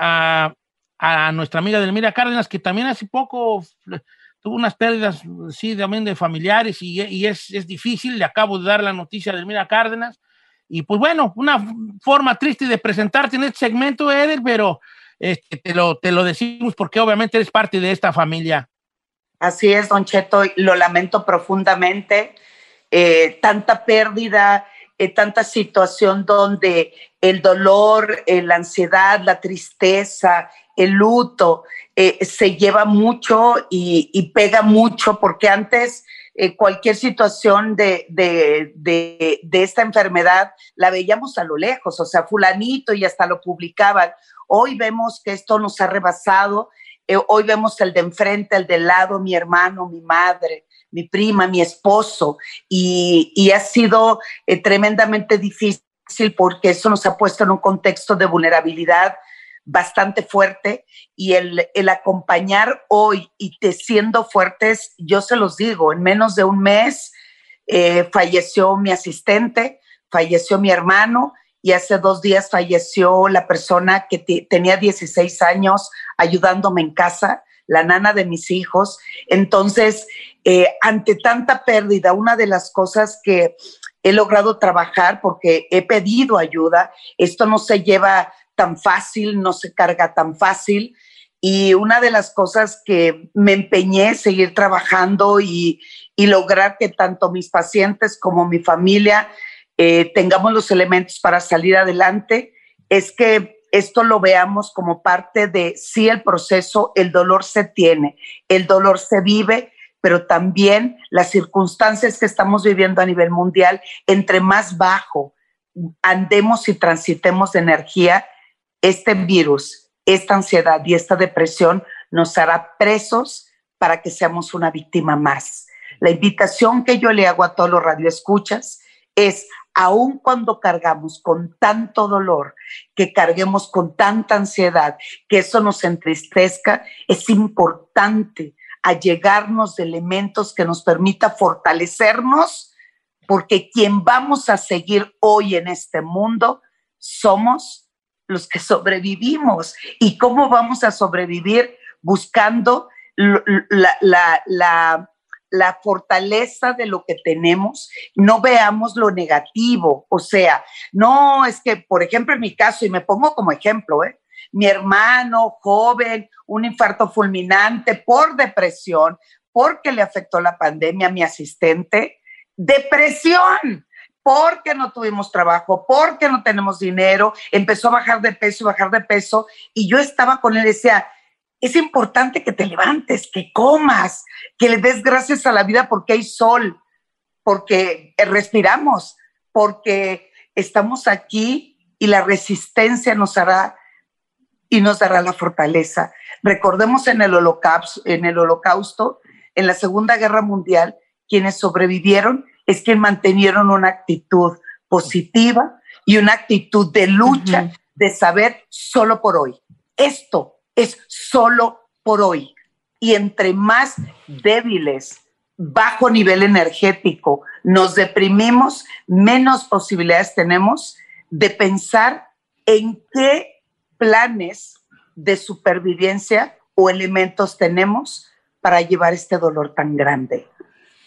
[SPEAKER 2] a- a nuestra amiga Delmira Cárdenas, que también hace poco eh, tuvo unas pérdidas, sí, también de familiares, y, y es, es difícil. Le acabo de dar la noticia a Delmira Cárdenas. Y pues bueno, una forma triste de presentarte en este segmento, Eder, pero este, te, lo, te lo decimos porque obviamente eres parte de esta familia.
[SPEAKER 8] Así es, Don Cheto, lo lamento profundamente. Eh, tanta pérdida, eh, tanta situación donde el dolor, eh, la ansiedad, la tristeza, el luto eh, se lleva mucho y, pega mucho, porque antes eh, cualquier situación de, de, de, esta enfermedad la veíamos a lo lejos, o sea, fulanito y hasta lo publicaban. Hoy vemos que esto nos ha rebasado eh, hoy vemos el de enfrente, el de lado, mi hermano, mi madre, mi prima, mi esposo, y, ha sido tremendamente difícil porque eso nos ha puesto en un contexto de vulnerabilidad bastante fuerte y el, acompañar hoy y te siendo fuertes, yo se los digo, en menos de un mes eh, falleció mi asistente, falleció mi hermano y hace dos días falleció la persona que te- tenía 16 años ayudándome en casa, la nana de mis hijos. Entonces, eh, ante tanta pérdida, una de las cosas que he logrado trabajar porque he pedido ayuda, esto no se lleva tan fácil, no se carga tan fácil. Y una de las cosas que me empeñé seguir trabajando y, y lograr que tanto mis pacientes como mi familia eh, tengamos los elementos para salir adelante, es que esto lo veamos como parte de, sí, el proceso, el dolor se tiene, el dolor se vive, pero también las circunstancias que estamos viviendo a nivel mundial, entre más bajo andemos y transitemos energía, este virus, esta ansiedad y esta depresión nos hará presos para que seamos una víctima más. La invitación que yo le hago a todos los radioescuchas es, aun cuando cargamos con tanto dolor, que carguemos con tanta ansiedad, que eso nos entristezca, es importante allegarnos de elementos que nos permita fortalecernos, porque quien vamos a seguir hoy en este mundo somos los que sobrevivimos. ¿Y cómo vamos a sobrevivir? Buscando la- la- la fortaleza de lo que tenemos, no veamos lo negativo. O sea, no es que, por ejemplo, en mi caso, y me pongo como ejemplo, ¿eh? mi hermano joven, un infarto fulminante por depresión, porque le afectó la pandemia a mi asistente, depresión, porque no tuvimos trabajo, porque no tenemos dinero, empezó a bajar de peso y bajar de peso. Y yo estaba con él y decía, es importante que te levantes, que comas, que le des gracias a la vida porque hay sol, porque respiramos, porque estamos aquí y la resistencia nos hará y nos dará la fortaleza. Recordemos en el holocausto, en el holocausto, en la Segunda Guerra Mundial, quienes sobrevivieron es que mantenieron una actitud positiva y una actitud de lucha, de saber solo por hoy. Esto es solo por hoy. Y entre más débiles, bajo nivel energético, nos deprimimos, menos posibilidades tenemos de pensar en qué planes de supervivencia o elementos tenemos para llevar este dolor tan grande.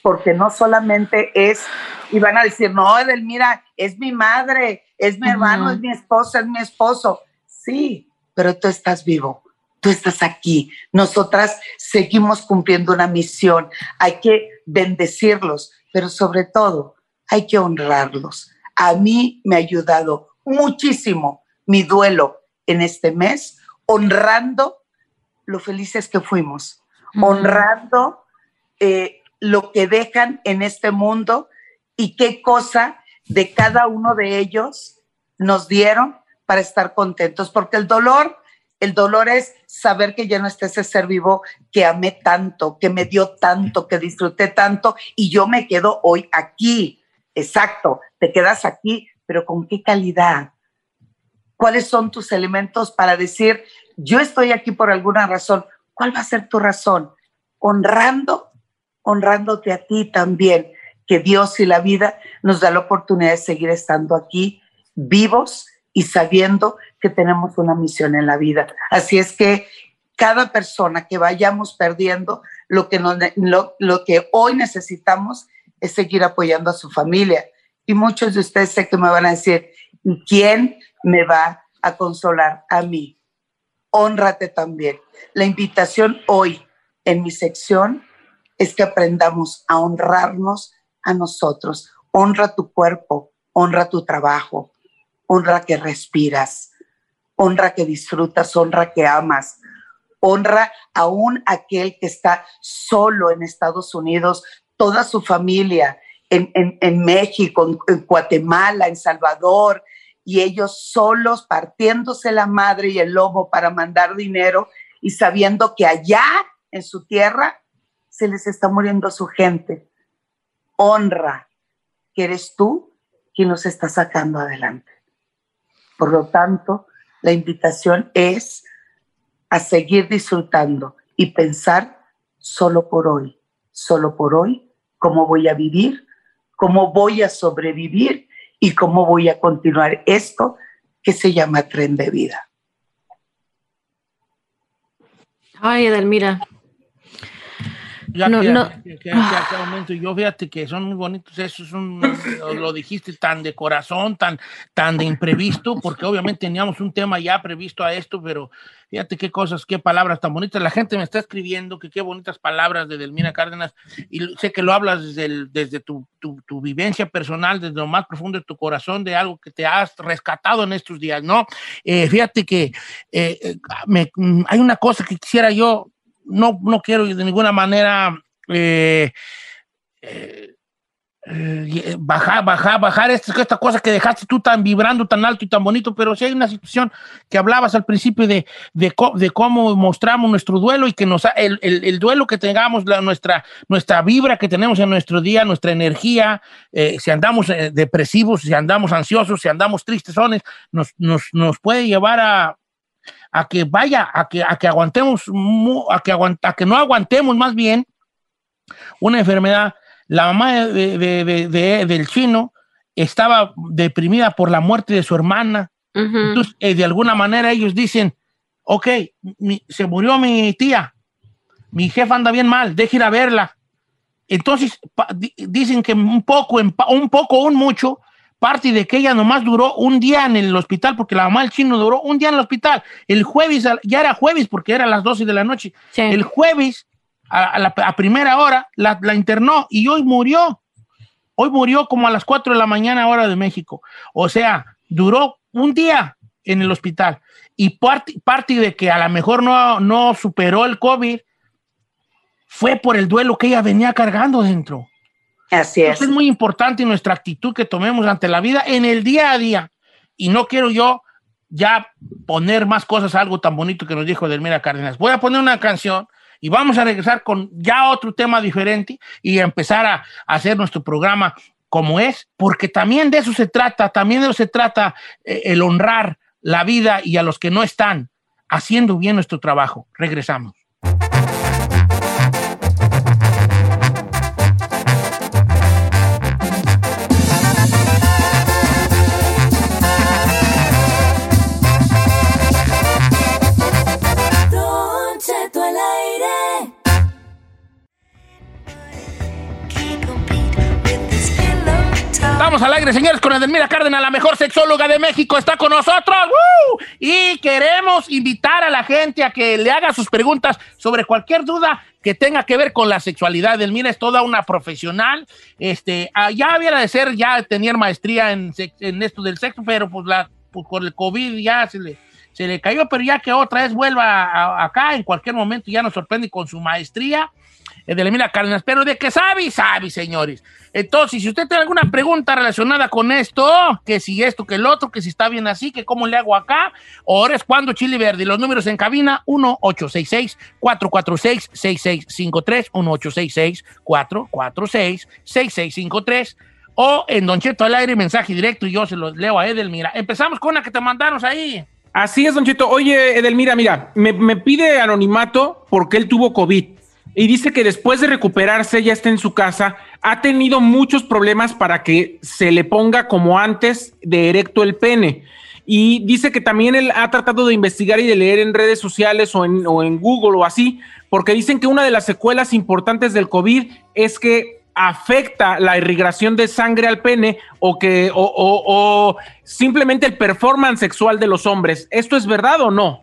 [SPEAKER 8] Porque no solamente es, y van a decir, no, Edelmira, es mi madre, es mi hermano, es mi esposa, es mi esposo. Sí, pero tú estás vivo, tú estás aquí. Nosotras seguimos cumpliendo una misión. Hay que bendecirlos, pero sobre todo hay que honrarlos. A mí me ha ayudado muchísimo mi duelo en este mes, honrando lo felices que fuimos, honrando eh, lo que dejan en este mundo y qué cosa de cada uno de ellos nos dieron para estar contentos, porque el dolor, el dolor es saber que ya no está ese ser vivo que amé tanto, que me dio tanto, que disfruté tanto y yo me quedo hoy aquí. Exacto, te quedas aquí, pero ¿con qué calidad? ¿Cuáles son tus elementos para decir, yo estoy aquí por alguna razón? ¿Cuál va a ser tu razón? Honrando, honrándote a ti también, que Dios y la vida nos da la oportunidad de seguir estando aquí vivos y sabiendo que tenemos una misión en la vida. Así es que cada persona que vayamos perdiendo, lo que, lo, lo que hoy necesitamos es seguir apoyando a su familia. Y muchos de ustedes sé que me van a decir, ¿y quién me va a consolar a mí? Honrate también. La invitación hoy en mi sección es que aprendamos a honrarnos a nosotros. Honra tu cuerpo, honra tu trabajo, honra que respiras, honra que disfrutas, honra que amas, honra aún aquel que está solo en Estados Unidos, toda su familia en, en, México, en, Guatemala, en Salvador, y ellos solos partiéndose la madre y el lomo para mandar dinero y sabiendo que allá en su tierra se les está muriendo su gente. Honra que eres tú quien nos está sacando adelante. Por lo tanto, la invitación es a seguir disfrutando y pensar solo por hoy, solo por hoy, cómo voy a vivir, cómo voy a sobrevivir y cómo voy a continuar esto que se llama tren de vida.
[SPEAKER 3] Ay, Edelmira,
[SPEAKER 2] ya no, no. momento, yo fíjate que son muy bonitos, eso es un, lo dijiste tan de corazón, tan, tan de imprevisto, porque obviamente teníamos un tema ya previsto a esto, pero fíjate qué cosas, qué palabras tan bonitas. La gente me está escribiendo que qué bonitas palabras de Delmina Cárdenas, y sé que lo hablas desde, desde tu, tu, tu, vivencia personal, desde lo más profundo de tu corazón, de algo que te has rescatado en estos días, ¿no? Eh, fíjate que eh, eh, me, hay una cosa que quisiera yo no, no quiero de ninguna manera eh, eh, eh, bajar, bajar, bajar esta, cosa que dejaste tú tan vibrando, tan alto y tan bonito, pero si hay una situación que hablabas al principio de, de, cómo mostramos nuestro duelo y que nos el, el, el duelo que tengamos, la, nuestra, nuestra vibra que tenemos en nuestro día, nuestra energía, si andamos depresivos, si andamos ansiosos, si andamos tristes, nos, nos, nos puede llevar a, a que vaya, a que, a que aguantemos, a que, aguanta, a que no aguantemos más bien una enfermedad. La mamá de, de, del chino estaba deprimida por la muerte de su hermana. Entonces, eh, de alguna manera ellos dicen, ok, se murió mi tía, mi jefa anda bien mal, deje ir a verla. Entonces, dicen que un poco, un poco, un mucho, parte de que ella nomás duró un día en el hospital, porque la mamá del chino duró un día en el hospital. El jueves, ya era jueves porque era las 12 de la noche. El jueves, a, la, primera hora, la, internó y hoy murió. Hoy murió como a las 4 de la mañana hora de México. O sea, duró un día en el hospital. Y parte, parte de que a lo mejor no, no superó el COVID fue por el duelo que ella venía cargando dentro.
[SPEAKER 8] Así es.
[SPEAKER 2] Eso es muy importante nuestra actitud que tomemos ante la vida en el día a día. Y no quiero yo ya poner más cosas a algo tan bonito que nos dijo Delmira Cárdenas. Voy a poner una canción y vamos a regresar con ya otro tema diferente y empezar a, a hacer nuestro programa como es, porque también de eso se trata, también de eso se trata eh, el honrar la vida y a los que no están haciendo bien nuestro trabajo. Regresamos. Estamos al aire, señores, con Edelmira Cárdenas, la mejor sexóloga de México, está con nosotros. ¡Woo! Y queremos invitar a la gente a que le haga sus preguntas sobre cualquier duda que tenga que ver con la sexualidad. Edelmira es toda una profesional. Este, ah, ya había de ser, ya tener maestría en, en esto del sexo, pero pues, la, pues, con el COVID ya se le, se le cayó, pero ya que otra vez vuelva acá, en cualquier momento ya nos sorprende con su maestría. Edelmira Cárdenas, pero de que sabe, sabe, señores. Entonces, si usted tiene alguna pregunta relacionada con esto, que si esto, que el otro, que si está bien así, que cómo le hago acá, ahora es cuando Chile Verde. Los números en cabina, 1-866-446-6653, 1-866-446-6653, o en Don Cheto al aire, mensaje directo, y yo se los leo a Edelmira. Empezamos con una que te mandaron ahí.
[SPEAKER 4] Así es, Don Cheto. Oye, Edelmira, mira, me, me pide anonimato porque él tuvo COVID. Y dice que después de recuperarse, ya está en su casa, ha tenido muchos problemas para que se le ponga como antes de erecto el pene. Y dice que también él ha tratado de investigar y de leer en redes sociales o en, o en Google o así, porque dicen que una de las secuelas importantes del COVID es que afecta la irrigación de sangre al pene o que o, o- o simplemente el performance sexual de los hombres. ¿Esto es verdad o no?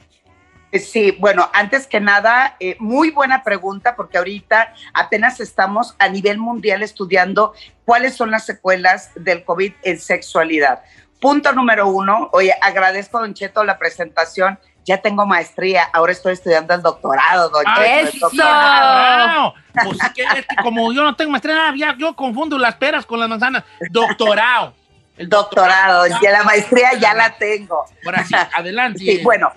[SPEAKER 8] Sí, bueno, antes que nada, eh, muy buena pregunta porque ahorita apenas estamos a nivel mundial estudiando cuáles son las secuelas del COVID en sexualidad. Punto número uno, oye, agradezco, Don Cheto, la presentación. Ya tengo maestría, ahora estoy estudiando el doctorado, Don
[SPEAKER 2] Ah,
[SPEAKER 8] Cheto.
[SPEAKER 2] ¡Eso!
[SPEAKER 8] doctorado.
[SPEAKER 2] Pues es que, es que como yo no tengo maestría, ya yo confundo las peras con las manzanas. Doctorado. El
[SPEAKER 8] Doctorado, ya la maestría ya la tengo.
[SPEAKER 2] Ahora sí, adelante.
[SPEAKER 8] Sí, bueno,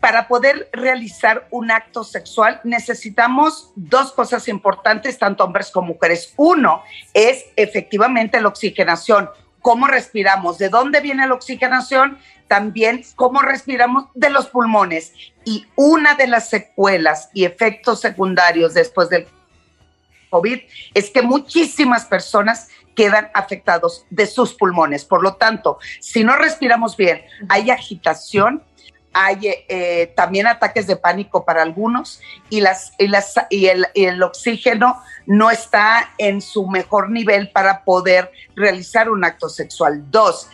[SPEAKER 8] para poder realizar un acto sexual necesitamos dos cosas importantes, tanto hombres como mujeres. Uno es efectivamente la oxigenación, cómo respiramos, de dónde viene la oxigenación, también cómo respiramos de los pulmones. Y una de las secuelas y efectos secundarios después del COVID es que muchísimas personas quedan afectados de sus pulmones. Por lo tanto, si no respiramos bien, hay agitación, hay eh, también ataques de pánico para algunos y, las, y, las, y, el, y el oxígeno no está en su mejor nivel para poder realizar un acto sexual. Dos,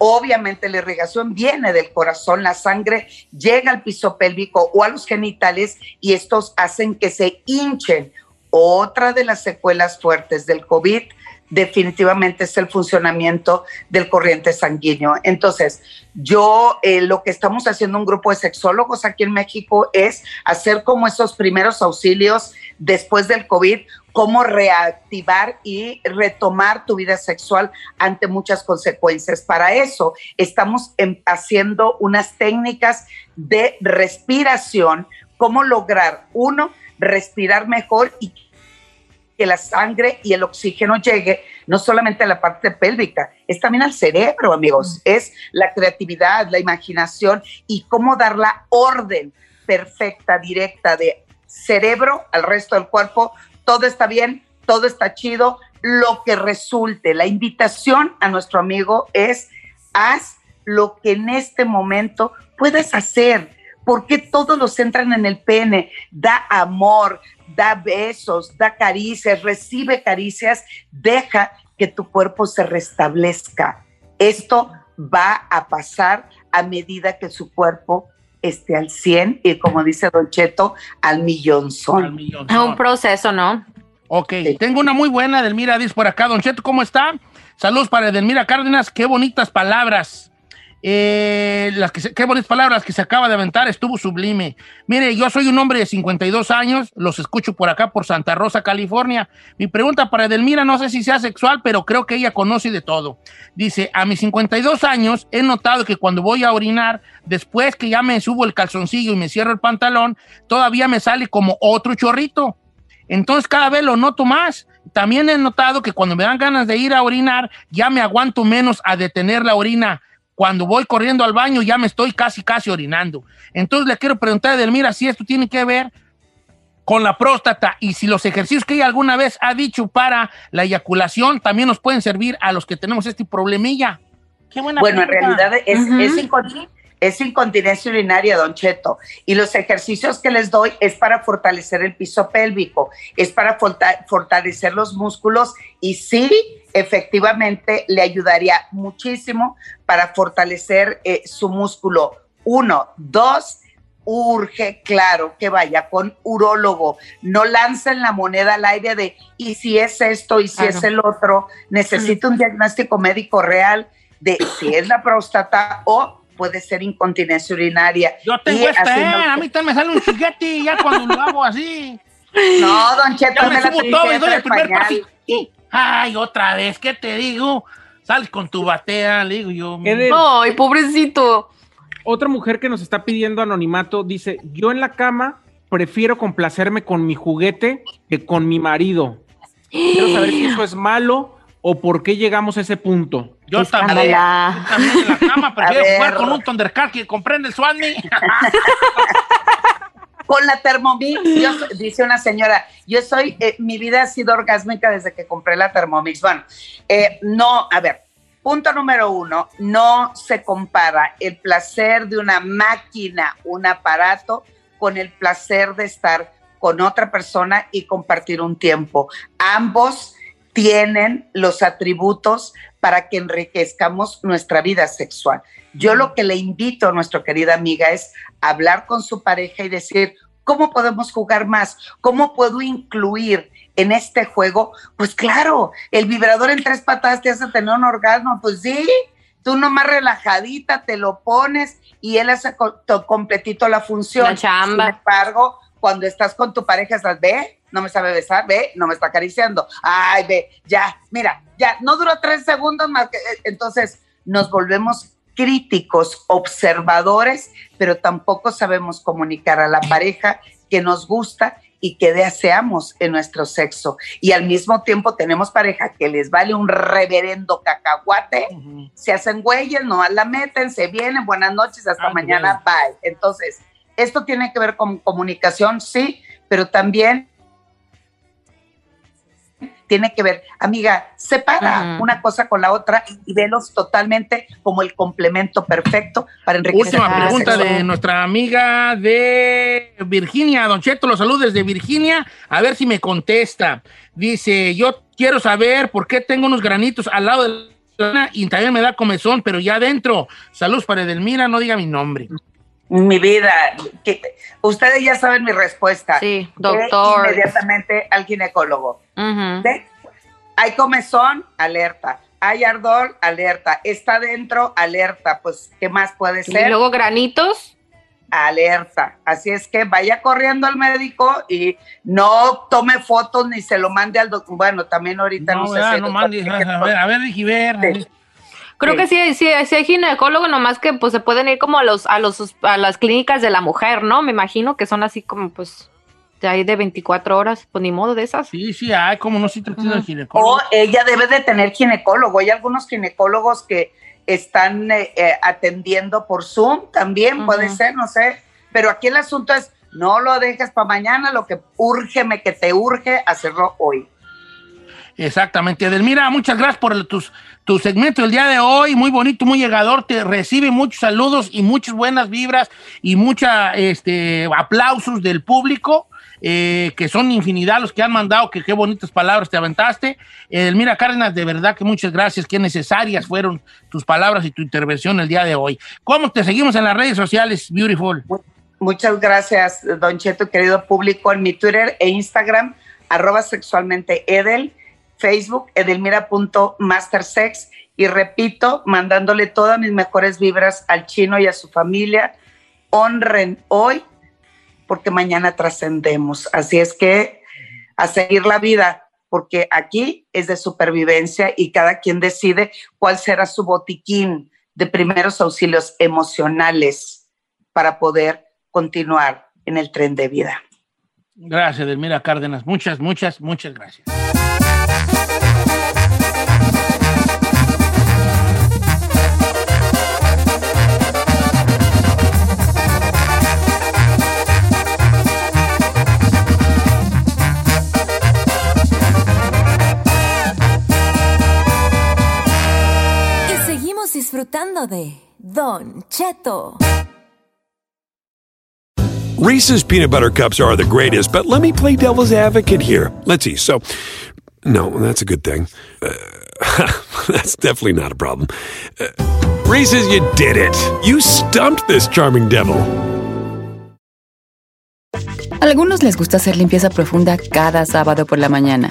[SPEAKER 8] Obviamente la irrigación viene del corazón, la sangre llega al piso pélvico o a los genitales y estos hacen que se hinchen. Otra de las secuelas fuertes del COVID definitivamente es el funcionamiento del corriente sanguíneo. Entonces, yo eh, lo que estamos haciendo un grupo de sexólogos aquí en México es hacer como esos primeros auxilios después del COVID, cómo reactivar y retomar tu vida sexual ante muchas consecuencias. Para eso estamos em, haciendo unas técnicas de respiración, cómo lograr, uno, respirar mejor y que la sangre y el oxígeno llegue no solamente a la parte pélvica, es también al cerebro, amigos. Es la creatividad, la imaginación y cómo dar la orden perfecta, directa de cerebro al resto del cuerpo. Todo está bien, todo está chido, lo que resulte. La invitación a nuestro amigo es haz lo que en este momento puedas hacer. Porque todos los centran en el pene? Da amor, da besos, da caricias, recibe caricias, deja que tu cuerpo se restablezca. Esto va a pasar a medida que su cuerpo esté al 100 y como dice Don Cheto, al millón
[SPEAKER 3] Un proceso, ¿no?
[SPEAKER 2] Ok, tengo una muy buena, Edelmira Diz por acá. Don Cheto, ¿cómo está? Saludos para Edelmira Cárdenas, qué bonitas palabras. Eh, las que se- qué bonitas palabras que se acaba de aventar, estuvo sublime. Mire, yo soy un hombre de 52 años, los escucho por acá, por Santa Rosa, California. Mi pregunta para Edelmira, no sé si sea sexual, pero creo que ella conoce de todo. Dice, a mis 52 años he notado que cuando voy a orinar, después que ya me subo el calzoncillo y me cierro el pantalón, todavía me sale como otro chorrito. Entonces cada vez lo noto más. También he notado que cuando me dan ganas de ir a orinar, ya me aguanto menos a detener la orina. Cuando voy corriendo al baño, ya me estoy casi, casi orinando. Entonces le quiero preguntar a Edelmira si esto tiene que ver con la próstata y si los ejercicios que ella alguna vez ha dicho para la eyaculación también nos pueden servir a los que tenemos este problemilla. Qué buena
[SPEAKER 8] Bueno, en realidad es,
[SPEAKER 2] Ujú.
[SPEAKER 8] es, es incontinencia urinaria, Don Cheto. Y los ejercicios que les doy es para fortalecer el piso pélvico, es para forta- fortalecer los músculos y sí, efectivamente, le ayudaría muchísimo para fortalecer eh, su músculo. Uno, dos, urge, claro, que vaya con urólogo. No lancen la moneda al aire de, y si es esto, y si
[SPEAKER 3] Claro.
[SPEAKER 8] es el otro. Necesita un diagnóstico médico real de si es la próstata o puede ser incontinencia urinaria.
[SPEAKER 2] Yo tengo
[SPEAKER 8] Y
[SPEAKER 2] esta, ¿eh? a mí también me sale un chiquete ya cuando lo hago así.
[SPEAKER 8] No, don Cheto,
[SPEAKER 2] me
[SPEAKER 8] me la
[SPEAKER 2] todo y
[SPEAKER 8] de
[SPEAKER 2] doy el primer
[SPEAKER 8] pañal.
[SPEAKER 2] paso. y- y- Ay, otra vez, ¿qué te digo? Sales con tu batea, le digo yo.
[SPEAKER 3] Ay, pobrecito.
[SPEAKER 4] Otra mujer que nos está pidiendo anonimato dice, yo en la cama prefiero complacerme con mi juguete que con mi marido. Quiero saber si eso es malo o por qué llegamos a ese punto.
[SPEAKER 2] Yo también,
[SPEAKER 3] Escándala.
[SPEAKER 2] yo también en la cama prefiero jugar con un Thundercat que comprende el Swami.
[SPEAKER 8] Con la Thermomix, yo dice una señora, yo soy, eh, mi vida ha sido orgásmica desde que compré la Thermomix. Bueno, eh, no, a ver, punto número uno, no se compara el placer de una máquina, un aparato, con el placer de estar con otra persona y compartir un tiempo. Ambos tienen los atributos para que enriquezcamos nuestra vida sexual. Yo lo que le invito a nuestra querida amiga es hablar con su pareja y decir, ¿cómo podemos jugar más? ¿Cómo puedo incluir en este juego? Pues claro, el vibrador en tres patadas te hace tener un orgasmo, pues sí, tú nomás relajadita te lo pones y él hace co- to- completito la función.
[SPEAKER 3] La chamba.
[SPEAKER 8] Sin embargo, cuando estás con tu pareja, estás, ve, no me sabe besar, ve, no me está acariciando. Ay, ve, ya, mira, ya, no duró tres segundos más que, eh, entonces nos volvemos críticos, observadores, pero tampoco sabemos comunicar a la pareja que nos gusta y que deseamos en nuestro sexo. Y al mismo tiempo tenemos pareja que les vale un reverendo cacahuate, se hacen güeyes, no la meten, se vienen, buenas noches, hasta
[SPEAKER 2] Ah,
[SPEAKER 8] mañana, bye. Entonces, esto tiene que ver con comunicación, sí, pero también tiene que ver, amiga, separa una cosa con la otra y velos totalmente como el complemento perfecto para enriquecer
[SPEAKER 2] Última
[SPEAKER 8] la vida
[SPEAKER 2] pregunta de nuestra amiga de Virginia. Don Cheto, los saludos desde Virginia. A ver si me contesta. Dice, yo quiero saber por qué tengo unos granitos al lado de la y también me da comezón, pero ya adentro. Saludos para Edelmira, no diga mi nombre.
[SPEAKER 8] Mi vida, que, ustedes ya saben mi respuesta.
[SPEAKER 3] Sí,
[SPEAKER 8] Ve
[SPEAKER 3] doctor.
[SPEAKER 8] Inmediatamente al ginecólogo. ¿Ve? Hay comezón, alerta. Hay ardor, alerta. Está dentro, alerta. Pues, ¿qué más puede
[SPEAKER 3] Y
[SPEAKER 8] ser?
[SPEAKER 3] luego granitos.
[SPEAKER 8] alerta. Así es que vaya corriendo al médico y no tome fotos ni se lo mande al doctor. Bueno, también ahorita no,
[SPEAKER 2] No,
[SPEAKER 8] sé si
[SPEAKER 2] no mandes. A ver, a ver, ver.
[SPEAKER 8] Sí.
[SPEAKER 3] Creo
[SPEAKER 8] Sí.
[SPEAKER 3] que sí, sí, sí hay ginecólogo, nomás que pues se pueden ir como a los, a los, a las clínicas de la mujer, ¿no? Me imagino que son así como pues de ahí de 24 horas, pues ni modo de esas.
[SPEAKER 2] Sí, sí, hay como no si te tiene el
[SPEAKER 8] O
[SPEAKER 2] ginecólogo.
[SPEAKER 8] ella debe de tener ginecólogo. Hay algunos ginecólogos que están eh, eh, atendiendo por Zoom, también puede ser, no sé. Pero aquí el asunto es, no lo dejes para mañana, lo que úrgeme, que te urge, hacerlo hoy.
[SPEAKER 2] Exactamente. Edelmira, muchas gracias por el- tus, tu segmento del día de hoy. Muy bonito, muy llegador. Te recibe muchos saludos y muchas buenas vibras y muchos este, aplausos del público. eh, que son infinidad los que han mandado, que qué bonitas palabras te aventaste. Edelmira Cárdenas, de verdad que muchas gracias, qué necesarias fueron tus palabras y tu intervención el día de hoy. ¿Cómo te seguimos en las redes sociales, Beautiful?
[SPEAKER 8] Muchas gracias, Don Cheto, querido público, en mi Twitter e Instagram, arroba sexualmente Edel, Facebook edelmira.mastersex y repito, mandándole todas mis mejores vibras al chino y a su familia. Honren hoy porque mañana trascendemos. Así es que a seguir la vida, porque aquí es de supervivencia y cada quien decide cuál será su botiquín de primeros auxilios emocionales para poder continuar en el tren de vida.
[SPEAKER 2] Gracias, Delmira Cárdenas. Muchas, muchas, muchas gracias.
[SPEAKER 9] Disfrutando de Don Cheto.
[SPEAKER 7] Reese's peanut butter cups are the greatest, but let me play devil's advocate here. Let's see. So, no, that's a good thing. Uh, that's definitely not a problem. Uh, Reese's, you did it. You stumped this charming devil.
[SPEAKER 10] A algunos les gusta hacer limpieza profunda cada sábado por la mañana.